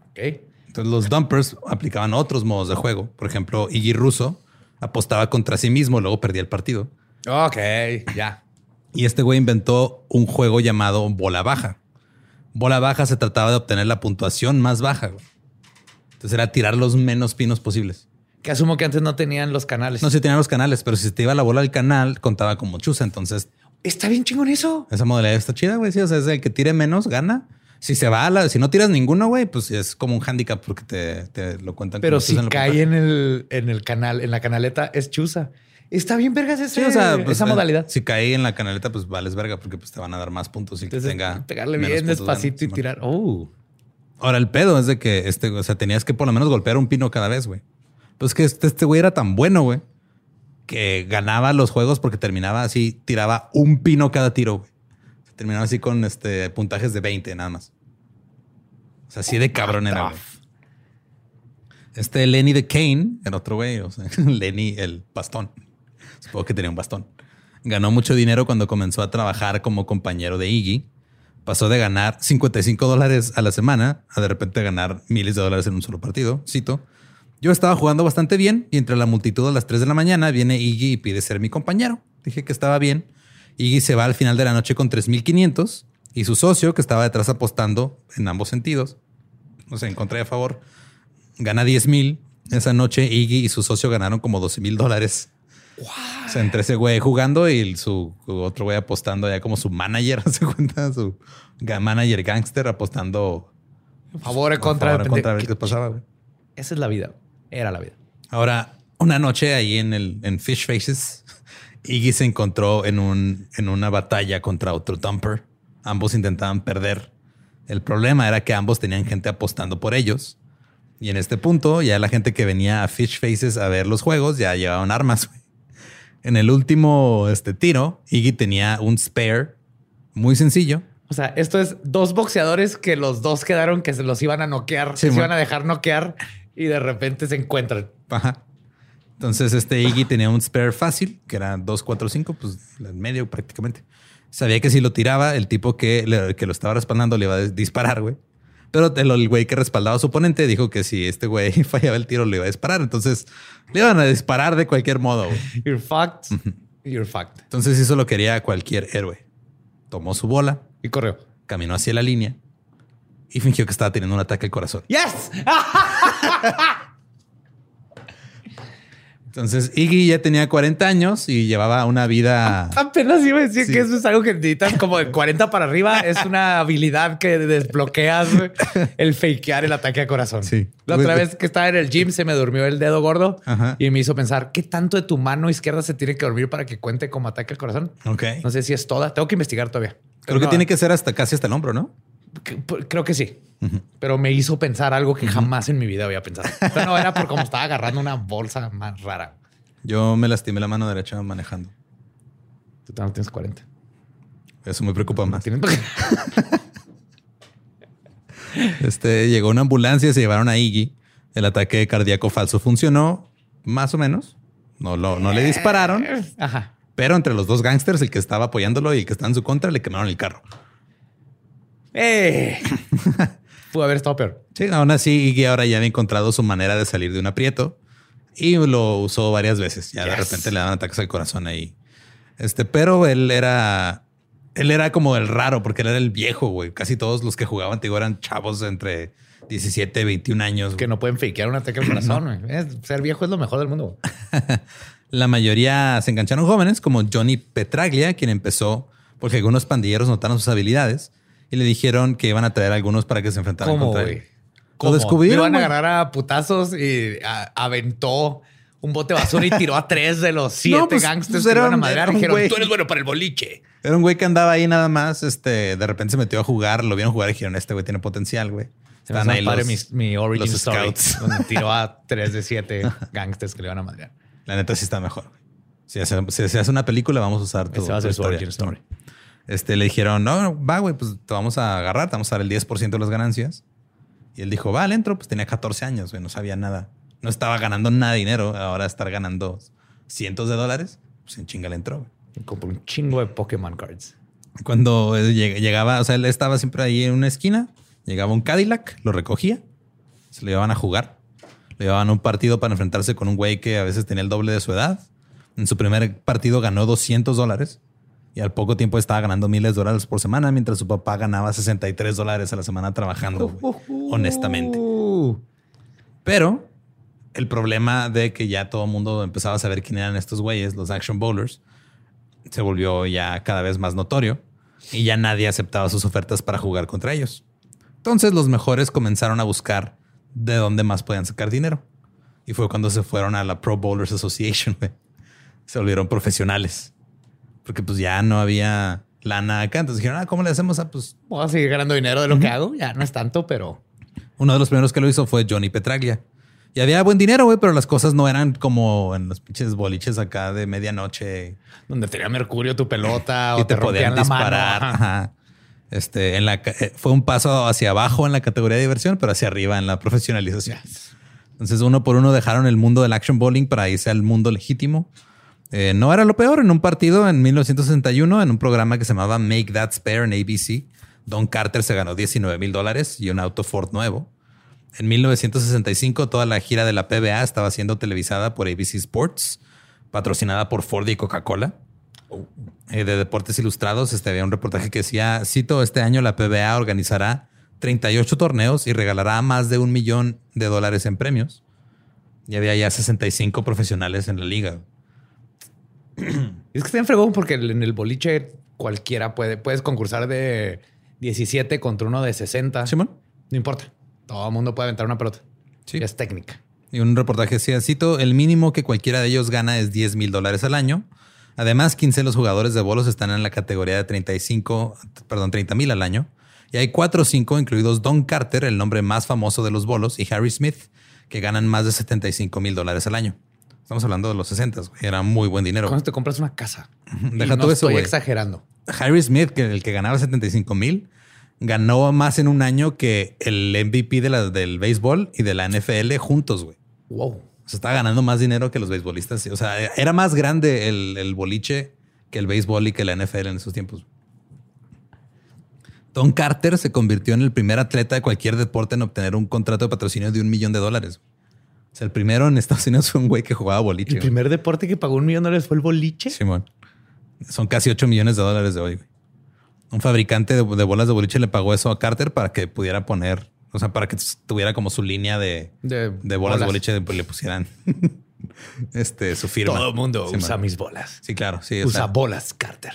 Ok.
Entonces los dumpers aplicaban otros modos de juego. Por ejemplo, Iggy Russo apostaba contra sí mismo, luego perdía el partido.
Ok, ya.
Y este güey inventó un juego llamado bola baja. Bola baja se trataba de obtener la puntuación más baja. güey. Entonces era tirar los menos pinos posibles.
Que asumo que antes no tenían los canales.
No se tenían los canales, pero si se te iba la bola al canal, contaba como chuza. Entonces
Está bien chingón eso.
esa modalidad está chida, güey. Sí, o sea, es el que tire menos, gana. Si se va a la, si no tiras ninguno, güey, pues es como un handicap porque te, te lo cuentan.
Pero si
en
cae en el, en el canal, en la canaleta, es chuza. Está bien vergas ese-
Sí, o sea, pues,
esa
eh,
modalidad.
Si cae en la canaleta, pues vales verga porque pues te van a dar más puntos y que
Entonces,
tenga.
pegarle bien despacito y tirar. Oh.
Ahora, el pedo es de que este, o sea, tenías que por lo menos golpear un pino cada vez, güey. Pues que este, este güey era tan bueno, güey, que ganaba los juegos porque terminaba así, tiraba un pino cada tiro, güey. Se terminaba así con este puntajes de 20 nada más. O sea, así de cabrón era, güey. Este Lenny de Kane, el otro güey, o sea, Lenny el bastón. Supongo que tenía un bastón. Ganó mucho dinero cuando comenzó a trabajar como compañero de Iggy. Pasó de ganar 55 dólares a la semana a de repente ganar miles de dólares en un solo partido. Cito. Yo estaba jugando bastante bien y entre la multitud a las 3 de la mañana viene Iggy y pide ser mi compañero. Dije que estaba bien. Iggy se va al final de la noche con 3.500 y su socio, que estaba detrás apostando en ambos sentidos, o sea, en contra y a favor, gana 10.000. Esa noche Iggy y su socio ganaron como 12 mil dólares. O sea, entre ese güey jugando y su otro güey apostando ya como su manager, se cuenta, su manager gangster apostando
Favor en
a
contra.
favor, en contra a ver
¿Qué-
qué pasaba. güey.
Esa es la vida. Era la vida.
Ahora, una noche ahí en el en Fish Faces, Iggy se encontró en un en una batalla contra otro dumper. Ambos intentaban perder. El problema era que ambos tenían gente apostando por ellos. Y en este punto, ya la gente que venía a Fish Faces a ver los juegos ya llevaban armas. En el último este, tiro, Iggy tenía un spare muy sencillo
O sea, esto es dos boxeadores que los dos quedaron que se los iban a noquear,
Sí,
se iban a dejar noquear y de repente se encuentran.
Ajá. Entonces, este Iggy tenía un spare fácil, que era 245, pues en medio prácticamente. Sabía que si lo tiraba, el tipo que, le- que lo estaba respaldando le iba a disparar, güey. Pero el, el güey que respaldaba a su oponente dijo que si este güey fallaba el tiro, le iba a disparar. Entonces, le iban a disparar de cualquier modo, güey.
You're fucked. You're fucked.
Entonces, eso lo quería cualquier héroe. Tomó su bola,
Y corrió.
caminó hacia la línea y fingió que estaba teniendo un ataque al corazón.
¡Yes!
Entonces, Iggy ya tenía 40 años y llevaba una vida...
Apenas iba a decir
Sí.
que eso es algo que necesitas como de 40 para arriba. Es una habilidad que desbloqueas el fakear el ataque a corazón.
Sí.
La otra vez que estaba en el gym se me durmió el dedo gordo
Ajá.
y me hizo pensar qué tanto de tu mano izquierda se tiene que dormir para que cuente como ataque al corazón.
Ok.
No sé si es toda. Tengo que investigar todavía.
Creo que tiene que ser hasta casi hasta el hombro, ¿no?
Que... Creo que sí. Pero me hizo pensar algo que jamás en mi vida había pensado. Pero no, era por cómo estaba agarrando una bolsa más rara.
Yo me lastimé la mano derecha manejando.
Tú también tienes 40.
Eso me preocupa más. Este llegó una ambulancia, se llevaron a Iggy. El ataque cardíaco falso funcionó más o menos. No, lo, no le dispararon,
Ajá.
pero entre los dos gángsters, el que estaba apoyándolo y el que está en su contra, le quemaron el carro.
¡Eh! Pudo haber estado peor.
Sí, aún así, ahora ya había encontrado su manera de salir de un aprieto y lo usó varias veces. Ya de repente le daban ataques al corazón ahí. Este, pero él era, él era como el raro porque él era el viejo, güey. Casi todos los que jugaban, te digo, eran chavos entre 17, 21 años.
Que no pueden fakear un ataque al corazón. ser viejo es lo mejor del mundo.
La mayoría se engancharon jóvenes, como Johnny Petraglia, quien empezó porque algunos pandilleros notaron sus habilidades y le dijeron que iban a traer algunos para que se enfrentaran
¿Cómo,
contra él.
¿Cómo?
Lo descubrieron.
Iban a agarrar a putazos y a- aventó un bote de basura y tiró a tres de los siete
pues,
gangsters
pues,
que iban a madrear. Dijeron,
güey.
tú eres bueno para el boliche.
Era un güey que andaba ahí nada más. Este, de repente se metió a jugar, lo vieron jugar y dijeron: Este güey tiene potencial, güey.
Se me
Están ahí
padre
los-
mi, mi origin
los
story.
scouts.
Donde tiró a tres de siete gangsters que le iban a madrear.
La neta sí está mejor. Si hace, si se hace una película, vamos a usar tu,
Ese va a ser su
historia.
origin story.
Este, le dijeron, no, va, güey, pues te vamos a agarrar, te vamos a dar el 10% de las ganancias. Y él dijo, va, le entro. Pues tenía 14 años, güey, no sabía nada. No estaba ganando nada de dinero. Ahora estar ganando cientos de dólares, pues en chinga le entró. güey.
Compró un chingo de Pokémon cards.
Cuando lleg- llegaba, o sea, él estaba siempre ahí en una esquina, llegaba un Cadillac, lo recogía, se lo llevaban a jugar. Lo llevaban a un partido para enfrentarse con un güey que a veces tenía el doble de su edad. En su primer partido ganó 200 dólares y al poco tiempo estaba ganando miles de dólares por semana, mientras su papá ganaba 63 dólares a la semana trabajando, honestamente.
Uh.
Pero el problema de que ya todo el mundo empezaba a saber quién eran estos güeyes, los action bowlers, se volvió ya cada vez más notorio y ya nadie aceptaba sus ofertas para jugar contra ellos. Entonces los mejores comenzaron a buscar de dónde más podían sacar dinero. Y fue cuando se fueron a la Pro Bowlers Association. Se volvieron profesionales. Porque pues ya no había lana acá. Entonces dijeron, ah, ¿cómo le hacemos? Ah, pues
Voy a seguir ganando dinero de lo que hago. Ya no es tanto, pero
Uno de los primeros que lo hizo fue Johnny Petraglia. Y había buen dinero, güey, pero las cosas no eran como en los pinches boliches acá de medianoche
donde tenía mercurio tu pelota
y
o
te,
te,
podían
la
disparar.
Ajá.
Este, en la, eh, fue un paso hacia abajo en la categoría de diversión, pero hacia arriba en la profesionalización. Entonces, uno por uno dejaron el mundo del action bowling para irse al mundo legítimo. Eh, no era lo peor. En un partido en 1961, en un programa que se llamaba Make That Spare en ABC, Don Carter se ganó 19 mil dólares y un auto Ford nuevo. En 1965, toda la gira de la PBA estaba siendo televisada por ABC Sports, patrocinada por Ford y Coca-Cola. Eh, de Deportes Ilustrados, este, había un reportaje que decía, cito, este año la PBA organizará 38 torneos y regalará más de un millón de dólares en premios. Y había ya 65 profesionales en la liga.
Es que está en fregón porque en el boliche cualquiera puede, puedes concursar de 17 contra uno de 60.
Simón.
No importa. Todo el mundo puede aventar una pelota.
Sí.
Es técnica.
Y un reportaje decía, cito, el mínimo que cualquiera de ellos gana es 10 mil dólares al año. Además, 15 de los jugadores de bolos están en la categoría de 35, perdón, 30 mil al año. Y hay cuatro o cinco, incluidos Don Carter, el nombre más famoso de los bolos, y Harry Smith, que ganan más de 75 mil dólares al año. Estamos hablando de los 60, güey. Era muy buen dinero.
Cuando te compras una casa.
Deja
Y no
tú eso,
estoy
güey.
exagerando.
Harry Smith, que el que ganaba 75 mil, ganó más en un año que el MVP de la, del béisbol y de la NFL juntos, güey.
Wow.
O sea, estaba ganando más dinero que los beisbolistas. O sea, era más grande el, el boliche que el béisbol y que la NFL en esos tiempos. Don Carter se convirtió en el primer atleta de cualquier deporte en obtener un contrato de patrocinio de un millón de dólares. Sea, el primero en Estados Unidos fue un güey que jugaba boliche.
El
güey.
primer deporte que pagó un millón de dólares fue el boliche.
Simón. Son casi 8 millones de dólares de hoy. güey. Un fabricante de, de bolas de boliche le pagó eso a Carter para que pudiera poner, o sea, para que tuviera como su línea de,
De,
de bolas, de boliche, pues le pusieran este, su firma.
Todo el mundo
Simón.
usa mis bolas.
Sí, claro. Sí, o
Usa
sea,
bolas, Carter.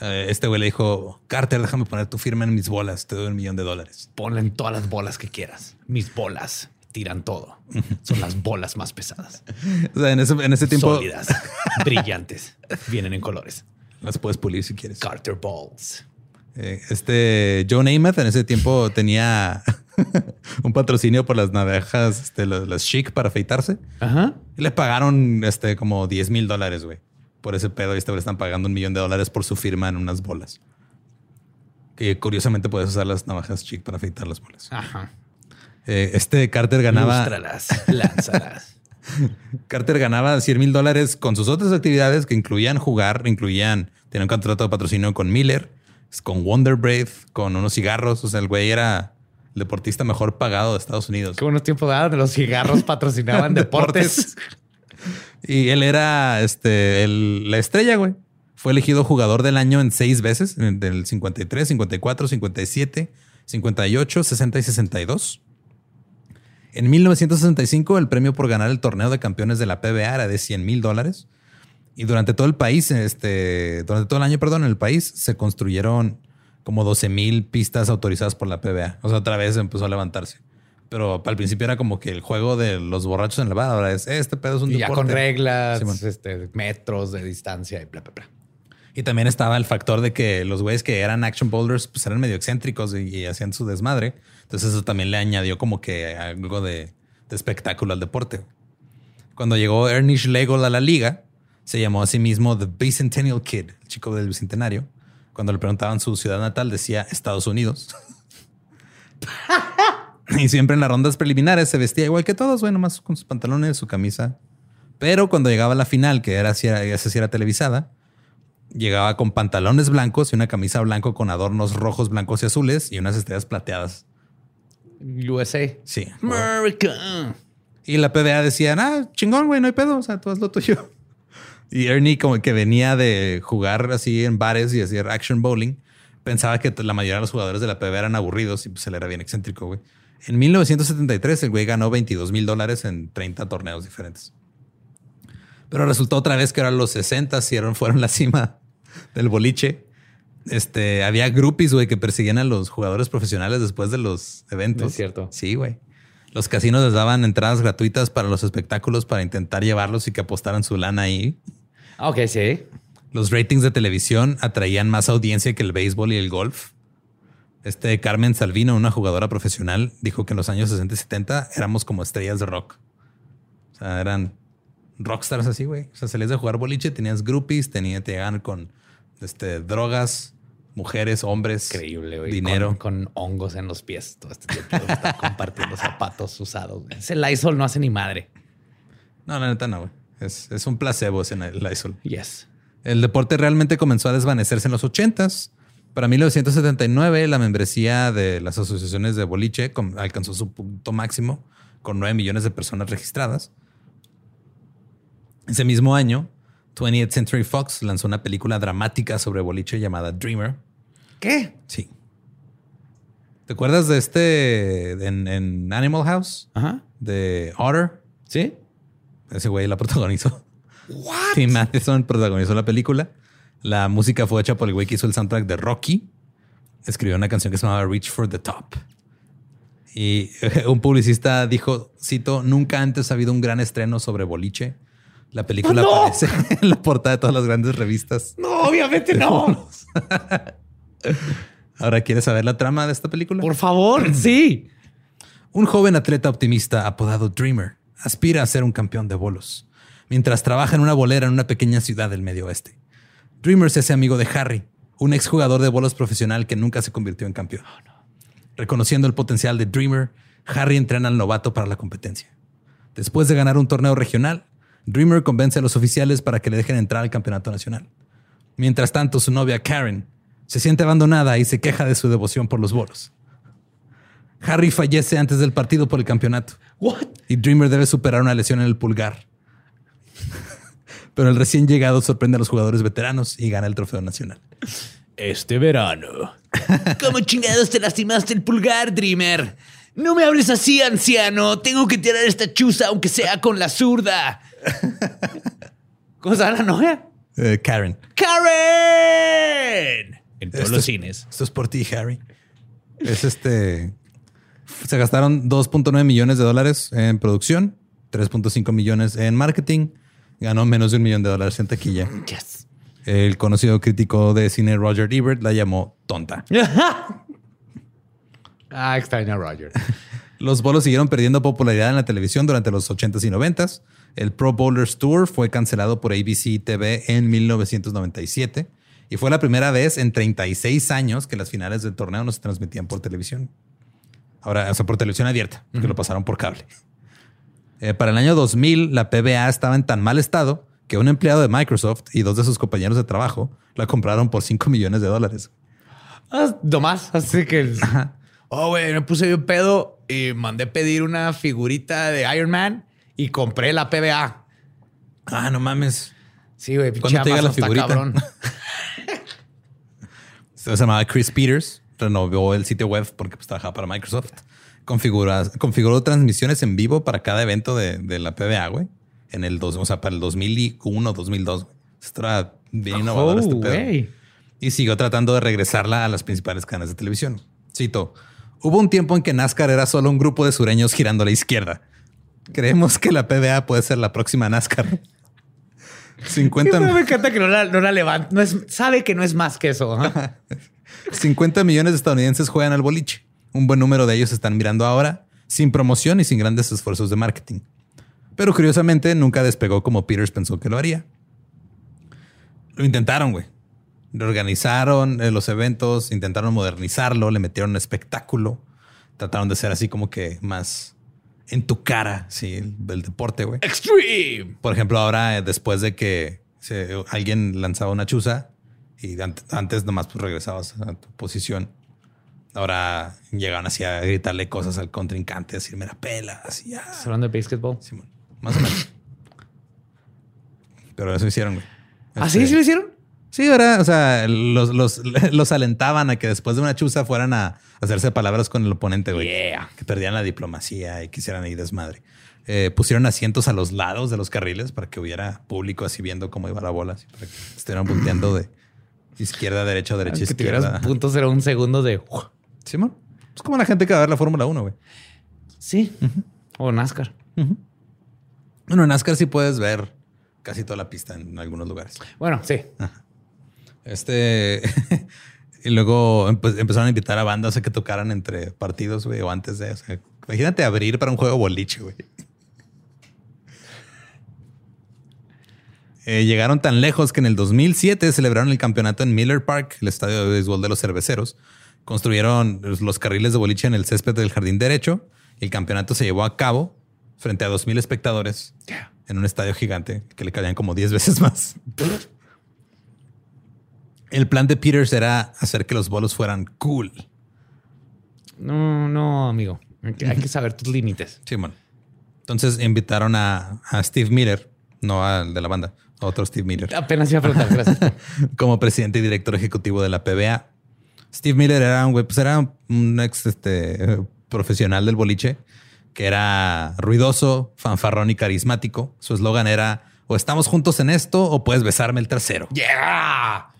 eh, este güey le dijo, Carter, déjame poner tu firma en mis bolas, te doy un millón de dólares.
Ponle en todas las bolas que quieras. Mis bolas tiran todo. Son las bolas más pesadas.
O sea, en ese, en ese tiempo
Sólidas, brillantes. Vienen en colores.
las puedes pulir si quieres.
Carter Balls.
Eh, este Joe Namath en ese tiempo tenía un patrocinio por las navajas, este, las, las chic para afeitarse.
Ajá.
Y le pagaron este, como 10 mil dólares, güey. Por ese pedo. Y este le están pagando un millón de dólares por su firma en unas bolas. Que curiosamente puedes usar las navajas chic para afeitar las bolas.
Ajá.
Eh, este Carter ganaba,
Lústralas, lánzalas.
Carter ganaba 100 mil dólares con sus otras actividades que incluían jugar, incluían, tenía un contrato de patrocinio con Miller, con Wonder Brave, con unos cigarros. O sea, el güey era el deportista mejor pagado de Estados Unidos.
Qué buenos tiempos daban los cigarros patrocinaban deportes.
Y él era este, el- la estrella, güey. Fue elegido jugador del año en seis veces, en- del 53, 54, 57, 58, 60 y 62. En 1965, el premio por ganar el torneo de campeones de la PBA era de 100 mil dólares. Y durante todo el país, este, durante todo el año, perdón, en el país se construyeron como 12 mil pistas autorizadas por la PBA. O sea, otra vez empezó a levantarse. Pero al principio era como que el juego de los borrachos en la bada. Ahora es este pedo es un
Y ya con reglas, este, metros de distancia y bla, bla, bla.
Y también estaba el factor de que los güeyes que eran action boulders pues eran medio excéntricos y, y hacían su desmadre. Entonces eso también le añadió como que algo de, espectáculo al deporte. Cuando llegó Ernie Schlegel a la liga, se llamó a sí mismo The Bicentennial Kid, el chico del bicentenario. Cuando le preguntaban su ciudad natal, decía Estados Unidos. y siempre en las rondas preliminares se vestía igual que todos, bueno, más con sus pantalones, su camisa. Pero cuando llegaba a la final, que era, si era, esa sí era televisada, llegaba con pantalones blancos y una camisa blanco con adornos rojos, blancos y azules y unas estrellas plateadas.
USA.
Sí.
America.
Y la PBA decía, ah, chingón, güey, no hay pedo, o sea, tú haz lo tuyo. Y Ernie, como que venía de jugar así en bares y hacer action bowling, pensaba que la mayoría de los jugadores de la PBA eran aburridos y pues él era bien excéntrico, güey. En 1973, el güey ganó 22 mil dólares en 30 torneos diferentes. Pero resultó otra vez que eran los 60 y eran- fueron la cima del boliche. Este, había groupies, güey, que perseguían a los jugadores profesionales después de los eventos.
Es cierto.
Sí, güey. Los casinos les daban entradas gratuitas para los espectáculos para intentar llevarlos y que apostaran su lana ahí.
Ah, Ok, sí.
Los ratings de televisión atraían más audiencia que el béisbol y el golf. Este Carmen Salvino, una jugadora profesional, dijo que en los años 60 y 70 éramos como estrellas de rock. O sea, eran rockstars así, güey. O sea, salías de jugar boliche, tenías groupies, tenía, te llegaban con este, drogas, mujeres, hombres,
Increíble, güey.
dinero.
Con, con hongos en los pies todo este tiempo. estar compartiendo zapatos usados. güey. Ese Lysol no hace ni madre.
No, la neta no, güey. Es, es un placebo ese Lysol.
Yes.
El deporte realmente comenzó a desvanecerse en los 80s. Para 1979, la membresía de las asociaciones de boliche alcanzó su punto máximo con 9 millones de personas registradas. Ese mismo año, 20th Century Fox lanzó una película dramática sobre boliche llamada Dreamer.
¿Qué?
Sí. ¿Te acuerdas de este en, en Animal House?
Ajá.
De Otter.
¿Sí?
Ese güey la protagonizó. Tim Matheson protagonizó la película. La música fue hecha por el güey que hizo el soundtrack de Rocky. Escribió una canción que se llamaba Reach for the Top. Y un publicista dijo, cito, nunca antes ha habido un gran estreno sobre boliche. La película
¡No!
aparece en la portada de todas las grandes revistas.
No, obviamente no.
Ahora, ¿quieres saber la trama de esta película?
Por favor, sí.
Un joven atleta optimista apodado Dreamer aspira a ser un campeón de bolos, mientras trabaja en una bolera en una pequeña ciudad del medio oeste. Dreamer se hace amigo de Harry, un exjugador de bolos profesional que nunca se convirtió en campeón. Reconociendo el potencial de Dreamer, Harry entrena al novato para la competencia. Después de ganar un torneo regional, Dreamer convence a los oficiales para que le dejen entrar al campeonato nacional. Mientras tanto, su novia Karen se siente abandonada y se queja de su devoción por los bolos. Harry fallece antes del partido por el campeonato. Y Dreamer debe superar una lesión en el pulgar. Pero el recién llegado sorprende a los jugadores veteranos y gana el trofeo nacional.
Este verano. ¿Cómo chingados te lastimaste el pulgar, Dreamer? No me hables así, anciano. Tengo que tirar esta chuza, aunque sea con la zurda. ¿Cómo se llama la novia?
Eh, Karen.
¡Karen! En todos
Esto
los
es-
cines.
Esto es por ti, Harry. Es este. Se gastaron 2.9 millones de dólares en producción, 3.5 millones en marketing. Ganó menos de un millón de dólares en taquilla.
Yes.
El conocido crítico de cine Roger Ebert la llamó tonta.
ah, extraño a Roger.
Los bolos siguieron perdiendo popularidad en la televisión durante los 80s y 90s. El Pro Bowlers Tour fue cancelado por ABC TV en 1997 y fue la primera vez en 36 años que las finales del torneo no se transmitían por televisión. Ahora, o sea, por televisión abierta, porque lo pasaron por cable. Eh, para el año 2000, la PBA estaba en tan mal estado que un empleado de Microsoft y dos de sus compañeros de trabajo la compraron por 5 millones de dólares.
Ah, nomás, así que. Oh, güey, me puse bien pedo y mandé pedir una figurita de Iron Man y compré la PBA.
Ah, no mames.
Sí, güey,
¿Cuándo te llega la figurita?
cabrón.
Se llamaba Chris Peters, renovó el sitio web porque pues, trabajaba para Microsoft. Configura, configuró transmisiones en vivo para cada evento de, de la PBA, güey. En el dos, o sea, para el 2001, 2002. güey. Esto era bien innovador
Oh,
este pedo. Y siguió tratando de regresarla a las principales cadenas de televisión. Cito, hubo un tiempo en que NASCAR era solo un grupo de sureños girando a la izquierda. Creemos que la PBA puede ser la próxima NASCAR. 50,
Me encanta que no la, no la levanta. No es, sabe que no es más que eso. ajá.
50 millones de estadounidenses juegan al boliche. Un buen número de ellos están mirando ahora, sin promoción y sin grandes esfuerzos de marketing. Pero curiosamente nunca despegó como Peters pensó que lo haría. Lo intentaron, güey. Reorganizaron eh, los eventos, intentaron modernizarlo, le metieron un espectáculo. Trataron de ser así como que más en tu cara, sí, el, el deporte, güey.
Extreme.
Por ejemplo, ahora eh, después de que se- alguien lanzaba una chuza y ant- antes nomás pues, regresabas a tu posición, ahora llegaban así a gritarle cosas al contrincante, decir, me la pela, así ya.
¿Estás hablando de basketball?
Simón, más o menos. Pero eso hicieron, güey.
¿Ah, sí?
Este,
¿Sí lo hicieron?
Sí, ahora, o sea, los, los, los alentaban a que después de una chuza fueran a hacerse palabras con el oponente, güey.
Yeah.
Que perdían la diplomacia y quisieran ir desmadre. Eh, pusieron asientos a los lados de los carriles para que hubiera público así viendo cómo iba la bola, así, para que estuvieran volteando de izquierda derecha, derecha
que
izquierda.
puntos era un segundo de...
Simón. Es como la gente que va a ver la Fórmula 1, güey.
Sí. O NASCAR.
Bueno, en NASCAR sí puedes ver casi toda la pista en algunos lugares.
Bueno, sí.
Este. y luego empe- empezaron a invitar a bandas a que tocaran entre partidos, güey, o antes de. O sea, imagínate abrir para un juego boliche, güey. Eh, llegaron tan lejos que en el 2007 celebraron el campeonato en Miller Park, el estadio de béisbol de los cerveceros. Construyeron los carriles de boliche en el césped del jardín derecho y el campeonato se llevó a cabo frente a 2.000 espectadores en un estadio gigante que le cabían como 10 veces más. El plan de Peters era hacer que los bolos fueran cool.
No, no, amigo. Hay que, hay que saber tus límites.
Simón. Entonces invitaron a, a Steve Miller, no al de la banda, a otro Steve Miller,
Apenas iba a preguntar. Gracias.
como presidente y director ejecutivo de la PBA. Steve Miller era un pues era un ex este, profesional del boliche que era ruidoso, fanfarrón y carismático. Su eslogan era o estamos juntos en esto o puedes besarme el trasero.
¡Yeah!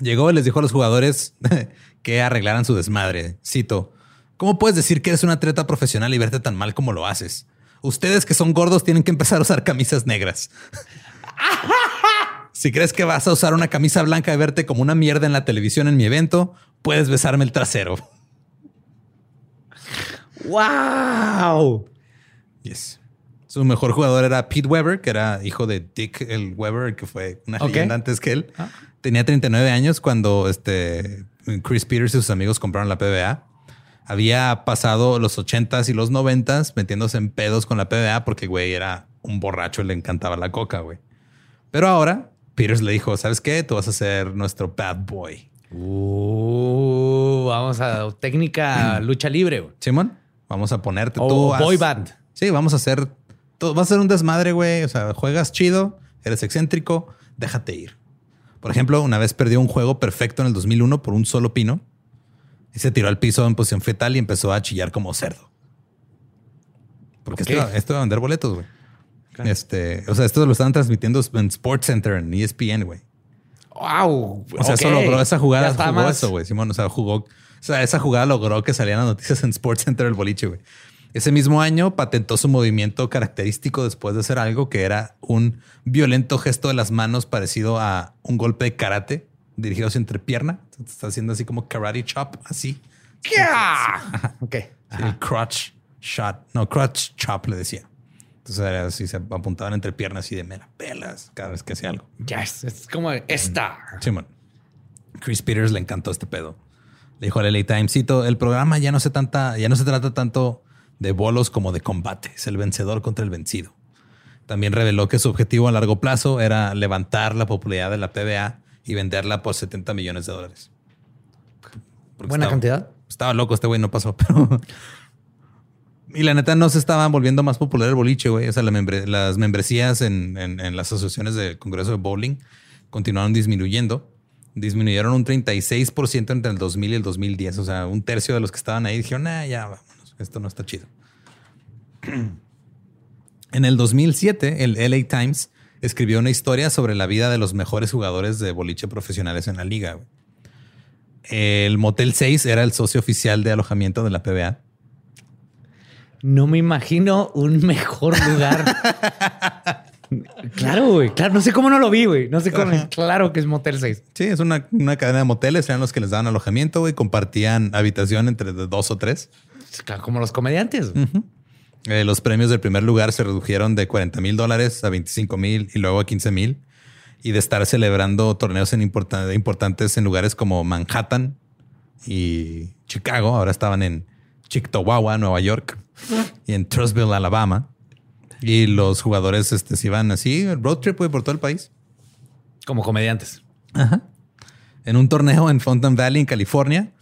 Llegó y les dijo a los jugadores que arreglaran su desmadre. Cito, ¿cómo puedes decir que eres un atleta profesional y verte tan mal como lo haces? Ustedes que son gordos tienen que empezar a usar camisas negras. si crees que vas a usar una camisa blanca y verte como una mierda en la televisión en mi evento, puedes besarme el trasero.
¡Wow!
Yes. Su mejor jugador era Pete Weber, que era hijo de Dick el Weber, que fue una
Ok.
leyenda antes que él.
Ah.
Tenía 39 años cuando este Chris Peters y sus amigos compraron la PBA. Había pasado los 80s y los 90s metiéndose en pedos con la PBA porque el güey era un borracho y le encantaba la coca, güey. Pero ahora Peters le dijo, ¿sabes qué? Tú vas a ser nuestro bad boy.
Uh, vamos a técnica lucha libre.
Simón, vamos a ponerte
O
tú.
boy band.
Sí, vamos a hacer. Todo, va a ser un desmadre, güey. O sea, juegas chido, eres excéntrico, déjate ir. Por ejemplo, una vez perdió un juego perfecto en el 2001 por un solo pino y se tiró al piso en posición fetal y empezó a chillar como cerdo. Porque esto, iba a vender boletos, güey. Este, o sea, esto lo estaban transmitiendo en Sports Center, en ESPN, güey.
Wow.
O sea,
ok.
eso logró esa jugada, jugó
más-
eso, güey. Simón, o sea, jugó. O sea, esa jugada logró que salieran las noticias en Sports Center el boliche, güey. Ese mismo año patentó su movimiento característico después de hacer algo que era un violento gesto de las manos parecido a un golpe de karate dirigido hacia entrepierna. Está haciendo así como karate chop, así.
¡Ya! Ok.
El crotch shot. No, crotch chop le decía. Entonces era así, se apuntaban entre piernas y de mera pelas cada vez que hacía algo.
Ya es, como esta.
Simón. Chris Peters le encantó este pedo. Le dijo al LA Times, cito, el programa ya no se tanta, ya no se trata tanto de bolos como de combate. Es el vencedor contra el vencido. También reveló que su objetivo a largo plazo era levantar la popularidad de la PBA y venderla por 70 millones de dólares. Porque
Buena
estaba-
cantidad.
Estaba loco este güey, no pasó, pero... Y la neta no se estaba volviendo más popular el boliche, güey. O sea, la membre- las membresías en, en- en las asociaciones del Congreso de Bowling continuaron disminuyendo. Disminuyeron un 36% entre el 2000 y el 2010. O sea, un tercio de los que estaban ahí dijeron, nah, ya, Esto no está chido. En el 2007, el LA Times escribió una historia sobre la vida de los mejores jugadores de boliche profesionales en la liga. El Motel 6 era el socio oficial de alojamiento de la PBA.
No me imagino un mejor lugar. claro, güey. Claro, no sé cómo no lo vi, güey. No sé cómo. Claro que es Motel 6.
Sí, es una, una cadena de moteles, eran los que les daban alojamiento, güey, compartían habitación entre dos o tres.
Como los comediantes.
Eh, los premios del primer lugar se redujeron de 40 mil dólares a 25 mil y luego a 15 mil. Y de estar celebrando torneos en importa- importantes en lugares como Manhattan y Chicago, ahora estaban en Chicktawawa, Nueva York, y en Trussville, Alabama. Y los jugadores este, se iban así, road trip por todo el país.
Como comediantes.
En un torneo en Fountain Valley, en California,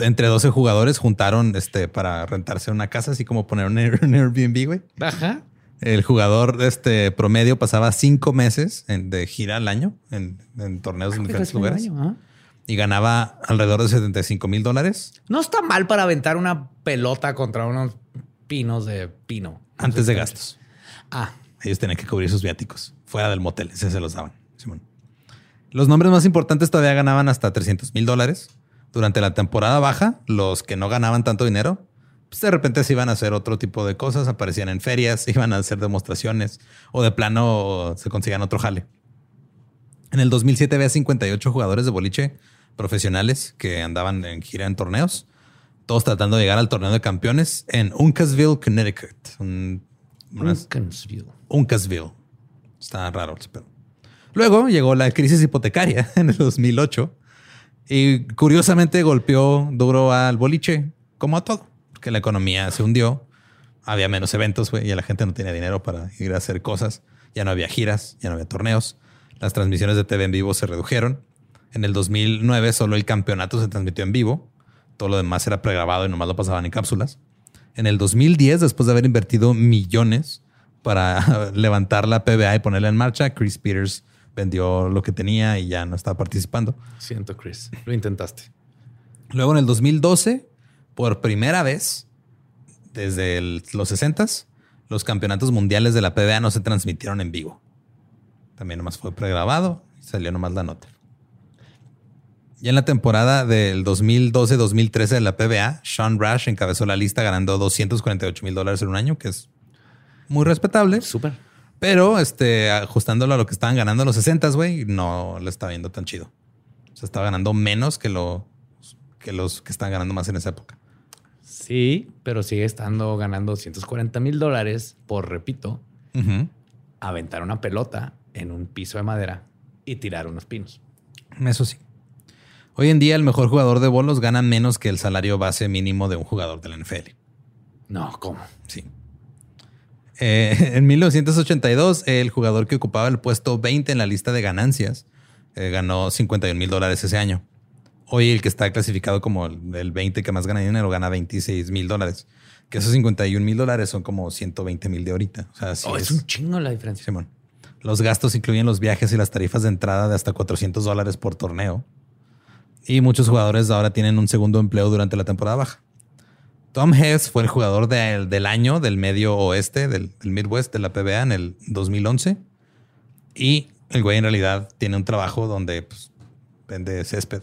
entre 12 jugadores juntaron este, para rentarse una casa, así como poner un, Air- un Airbnb, güey.
Ajá.
El jugador este promedio pasaba cinco meses en- de gira al año en, en torneos en diferentes lugares y ganaba alrededor de 75 mil dólares
No está mal para aventar una pelota contra unos pinos de pino.
antes de gastos.
Ah,
Ellos tenían que cubrir sus viáticos fuera del motel. Ese se los daban. Simón. Los nombres más importantes todavía ganaban hasta 300 mil dólares. Durante la temporada baja, los que no ganaban tanto dinero, pues de repente se iban a hacer otro tipo de cosas. Aparecían en ferias, iban a hacer demostraciones o de plano se conseguían otro jale. En el 2007 había 58 jugadores de boliche profesionales que andaban en gira en torneos, todos tratando de llegar al torneo de campeones en Uncasville, Connecticut. Un- unas-
Uncasville.
Uncasville. Está raro pedo. Luego llegó la crisis hipotecaria en el 2008 y curiosamente golpeó duro al boliche, como a todo, porque la economía se hundió, había menos eventos y la gente no tenía dinero para ir a hacer cosas, ya no había giras, ya no había torneos, las transmisiones de TV en vivo se redujeron. En el 2009 solo el campeonato se transmitió en vivo, todo lo demás era pregrabado y nomás lo pasaban en cápsulas. En el 2010, después de haber invertido millones para levantar la PBA y ponerla en marcha, Chris Peters vendió lo que tenía y ya no estaba participando.
Siento, Chris. Lo intentaste.
Luego en el 2012, por primera vez desde el- los 60 los campeonatos mundiales de la PBA no se transmitieron en vivo. También nomás fue pregrabado y salió nomás la nota. Y en la temporada del 2012-2013 de la PBA, Sean Rash encabezó la lista ganando 248 mil dólares en un año, que es muy respetable.
Súper.
Pero este, ajustándolo a lo que estaban ganando en los 60, güey, no le estaba viendo tan chido. O sea, estaba ganando menos que, lo, que los que estaban ganando más en esa época.
Sí, pero sigue estando ganando 240 mil dólares por, repito, aventar una pelota en un piso de madera y tirar unos pinos.
Eso sí. Hoy en día el mejor jugador de bolos gana menos que el salario base mínimo de un jugador del NFL.
No, ¿cómo?
Sí. Eh, en 1982, el jugador que ocupaba el puesto 20 en la lista de ganancias eh, ganó 51 mil dólares ese año. Hoy el que está clasificado como el, 20 que más gana dinero gana 26 mil dólares. Que esos 51 mil dólares son como 120 mil de ahorita. O sea,
oh, es, un chingo la diferencia.
Simón. Los gastos incluyen los viajes y las tarifas de entrada de hasta 400 dólares por torneo. Y muchos jugadores ahora tienen un segundo empleo durante la temporada baja. Tom Hess fue el jugador del año del medio oeste, del, Midwest de la PBA en el 2011. Y el güey en realidad tiene un trabajo donde pues, vende césped.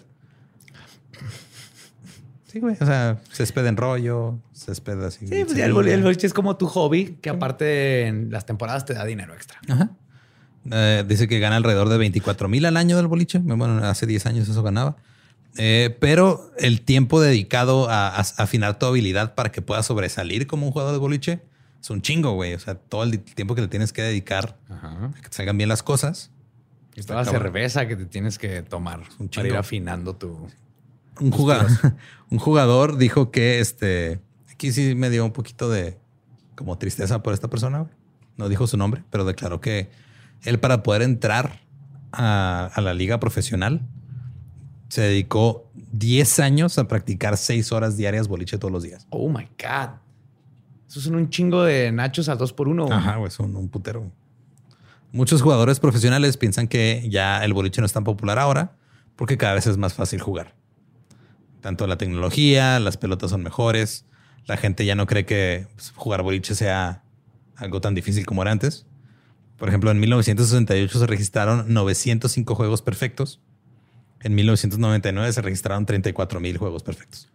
Sí, güey. O sea, césped en rollo, césped así.
Sí, pues el, boliche es como tu hobby, que aparte en las temporadas te da dinero extra. Ajá.
Eh, dice que gana alrededor de 24 mil al año del boliche. Bueno, hace 10 años eso ganaba. Eh, pero el tiempo dedicado a, afinar tu habilidad para que puedas sobresalir como un jugador de boliche es un chingo, güey. O sea, todo el tiempo que le tienes que dedicar a que te salgan bien las cosas.
Y toda la cerveza que te tienes que tomar un para ir afinando tu.
Un jugador, un jugador dijo que este. Aquí sí me dio un poquito de como tristeza por esta persona. No dijo su nombre, pero declaró que él para poder entrar a la liga profesional se dedicó 10 años a practicar 6 horas diarias boliche todos los días.
Oh my God. Eso son un chingo de nachos a dos por uno.
Ajá, güey, son un putero. Muchos jugadores profesionales piensan que ya el boliche no es tan popular ahora porque cada vez es más fácil jugar. Tanto la tecnología, las pelotas son mejores. La gente ya no cree que pues, jugar boliche sea algo tan difícil como era antes. Por ejemplo, en 1968 se registraron 905 juegos perfectos en 1999 se registraron 34 mil juegos perfectos.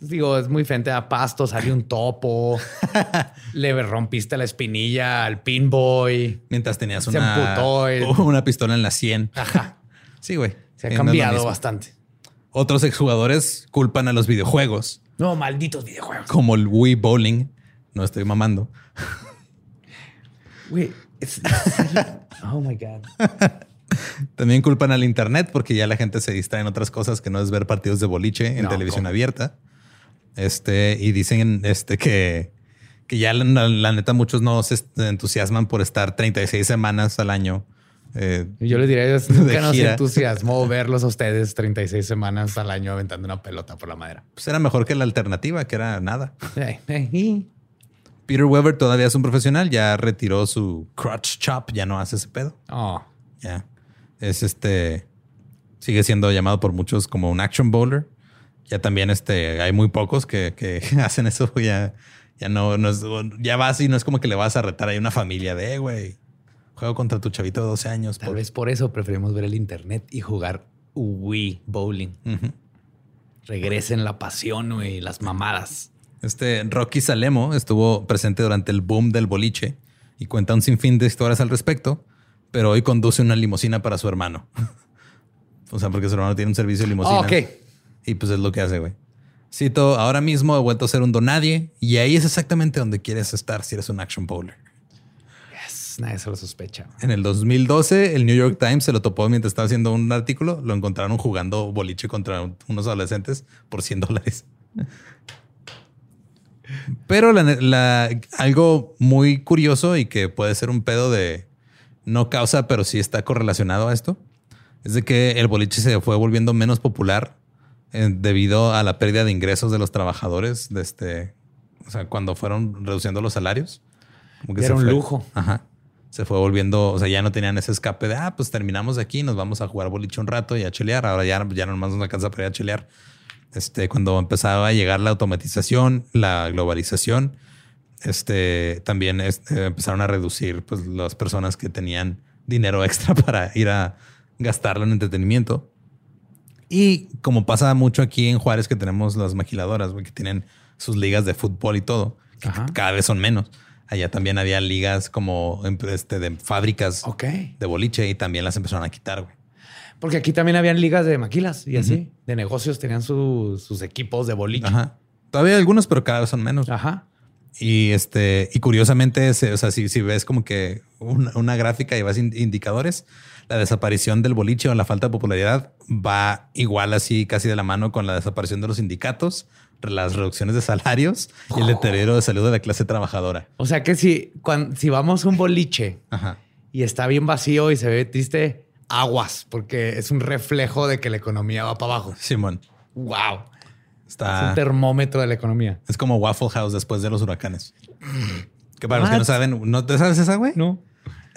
Digo, es muy frente a pasto, salió un topo, le rompiste la espinilla al pinboy.
Mientras tenías una, una pistola en la 100. Ajá. Sí, güey.
Se ha cambiado bastante.
Otros exjugadores culpan a los videojuegos.
No, malditos videojuegos.
Como el Wii Bowling. No estoy mamando.
Güey, oh my God.
También culpan al Internet porque ya la gente se distrae en otras cosas que no es ver partidos de boliche en televisión abierta. Este, y dicen este, que, que ya la, neta muchos no se entusiasman por estar 36 semanas al año.
Eh, Yo les diría, nunca nos entusiasmó verlos a ustedes 36 semanas al año aventando una pelota por la madera.
Pues era mejor que la alternativa, que era nada. Peter Weber todavía es un profesional, ya retiró su crotch chop, ya no hace ese pedo.
Oh.
Ya es este, sigue siendo llamado por muchos como un action bowler. Ya también este, hay muy pocos que, que hacen eso. Ya, ya no, no es, ya vas y no es como que le vas a retar a una familia de, eh, güey, juego contra tu chavito de 12 años.
Tal vez por eso preferimos ver el internet y jugar Wii bowling. Regresen la pasión y las mamadas.
Este Rocky Salemo estuvo presente durante el boom del boliche y cuenta un sinfín de historias al respecto pero hoy conduce una limusina para su hermano. o sea, porque su hermano tiene un servicio de limusina.
ok.
Y pues es lo que hace, güey. Cito, ahora mismo he vuelto a ser un donadie y ahí es exactamente donde quieres estar si eres un action bowler.
Yes, nadie se lo sospecha.
En el 2012, el New York Times se lo topó mientras estaba haciendo un artículo. Lo encontraron jugando boliche contra unos adolescentes por 100 dólares. Pero algo muy curioso y que puede ser un pedo de no causa, pero sí está correlacionado a esto, es de que el boliche se fue volviendo menos popular eh, debido a la pérdida de ingresos de los trabajadores, de este, o sea, cuando fueron reduciendo los salarios.
Como que Era un lujo.
Ajá. Se fue volviendo, o sea, ya no tenían ese escape de, ah, pues terminamos aquí, nos vamos a jugar boliche un rato y a chelear. Ahora ya, ya nomás nos alcanza para ir a chelear. Este, cuando empezaba a llegar la automatización, la globalización, este, también este, empezaron a reducir pues, las personas que tenían dinero extra para ir a gastarlo en entretenimiento. Y como pasa mucho aquí en Juárez, que tenemos las maquiladoras, que tienen sus ligas de fútbol y todo, que cada vez son menos. Allá también había ligas como este, de fábricas de boliche y también las empezaron a quitar. Güey.
Porque aquí también habían ligas de maquilas y así, de negocios, tenían sus equipos de boliche.
Todavía hay algunos, pero cada vez son menos.
Ajá.
Y este, y curiosamente, o sea, si, si ves como que una, gráfica y vas indicadores, la desaparición del boliche o la falta de popularidad va igual así casi de la mano con la desaparición de los sindicatos, las reducciones de salarios y el deterioro de salud de la clase trabajadora.
O sea que si, cuando, si vamos a un boliche y está bien vacío y se ve triste, aguas, porque es un reflejo de que la economía va para abajo.
Simón.
Wow. Está... Es un termómetro de la economía.
Es como Waffle House después de los huracanes. que para los que no saben, ¿no te sabes esa, güey?
No.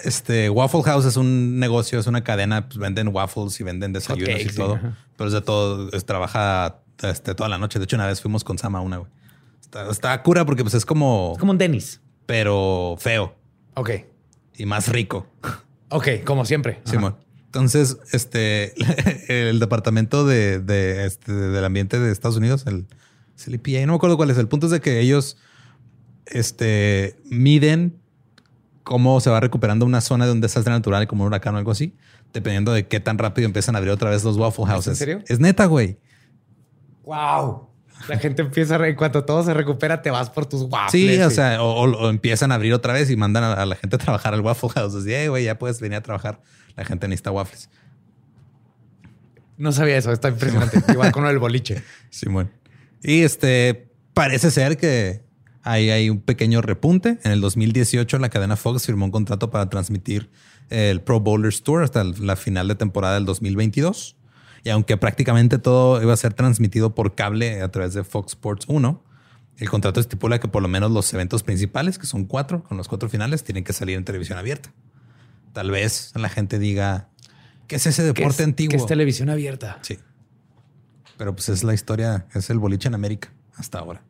Este Waffle House es un negocio, es una cadena, pues venden waffles y venden desayunos y todo. Pero es de todo, es, trabaja este, toda la noche. De hecho, una vez fuimos con Sama una, güey. Está, cura porque pues es como.
Es como un Dennis.
Pero feo.
Ok.
Y más rico.
Ok, como siempre.
Simón. Entonces, este, el departamento de, este, del ambiente de Estados Unidos, el, el no me acuerdo cuál es. El punto es de que ellos este, miden cómo se va recuperando una zona de un desastre natural como un huracán o algo así, dependiendo de qué tan rápido empiezan a abrir otra vez los Waffle Houses.
¿En serio?
Es neta, güey.
Wow. La gente empieza, en cuanto todo se recupera, te vas por tus waffles.
Sí, o sea, o, empiezan a abrir otra vez y mandan a, la gente a trabajar al Waffle House. Así, güey, ya puedes venir a trabajar. La gente necesita waffles.
No sabía eso, está impresionante. Igual con el boliche.
Simón. y este parece ser que ahí hay un pequeño repunte. En el 2018, la cadena Fox firmó un contrato para transmitir el Pro Bowlers Tour hasta la final de temporada del 2022. Y aunque prácticamente todo iba a ser transmitido por cable a través de Fox Sports 1, el contrato estipula que por lo menos los eventos principales, que son cuatro, con los cuatro finales, tienen que salir en televisión abierta. Tal vez la gente diga, ¿qué es ese deporte antiguo?
Que es televisión abierta.
Sí. Pero pues es la historia, es el boliche en América hasta ahora.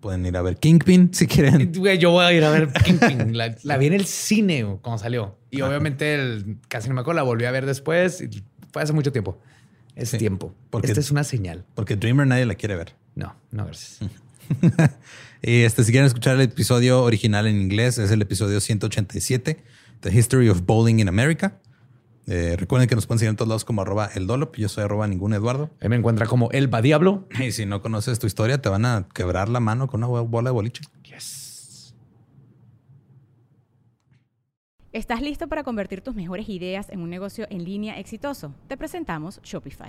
Pueden ir a ver Kingpin si quieren.
yo voy a ir a ver Kingpin. la, vi en el cine cuando salió. Y obviamente casi no me acuerdo, la volví a ver después. Fue hace mucho tiempo. Es tiempo. Porque, Esta es una señal.
Porque Dreamer nadie la quiere ver.
No, no, gracias.
y este, si quieren escuchar el episodio original en inglés, es el episodio 187, The History of Bowling in America. Eh, recuerden que nos pueden seguir en todos lados como arroba el Dolop. Yo soy arroba ningún Eduardo.
Ahí me encuentra como el Diablo.
Y si no conoces tu historia, te van a quebrar la mano con una bola de boliche.
Yes.
¿Estás listo para convertir tus mejores ideas en un negocio en línea exitoso? Te presentamos Shopify.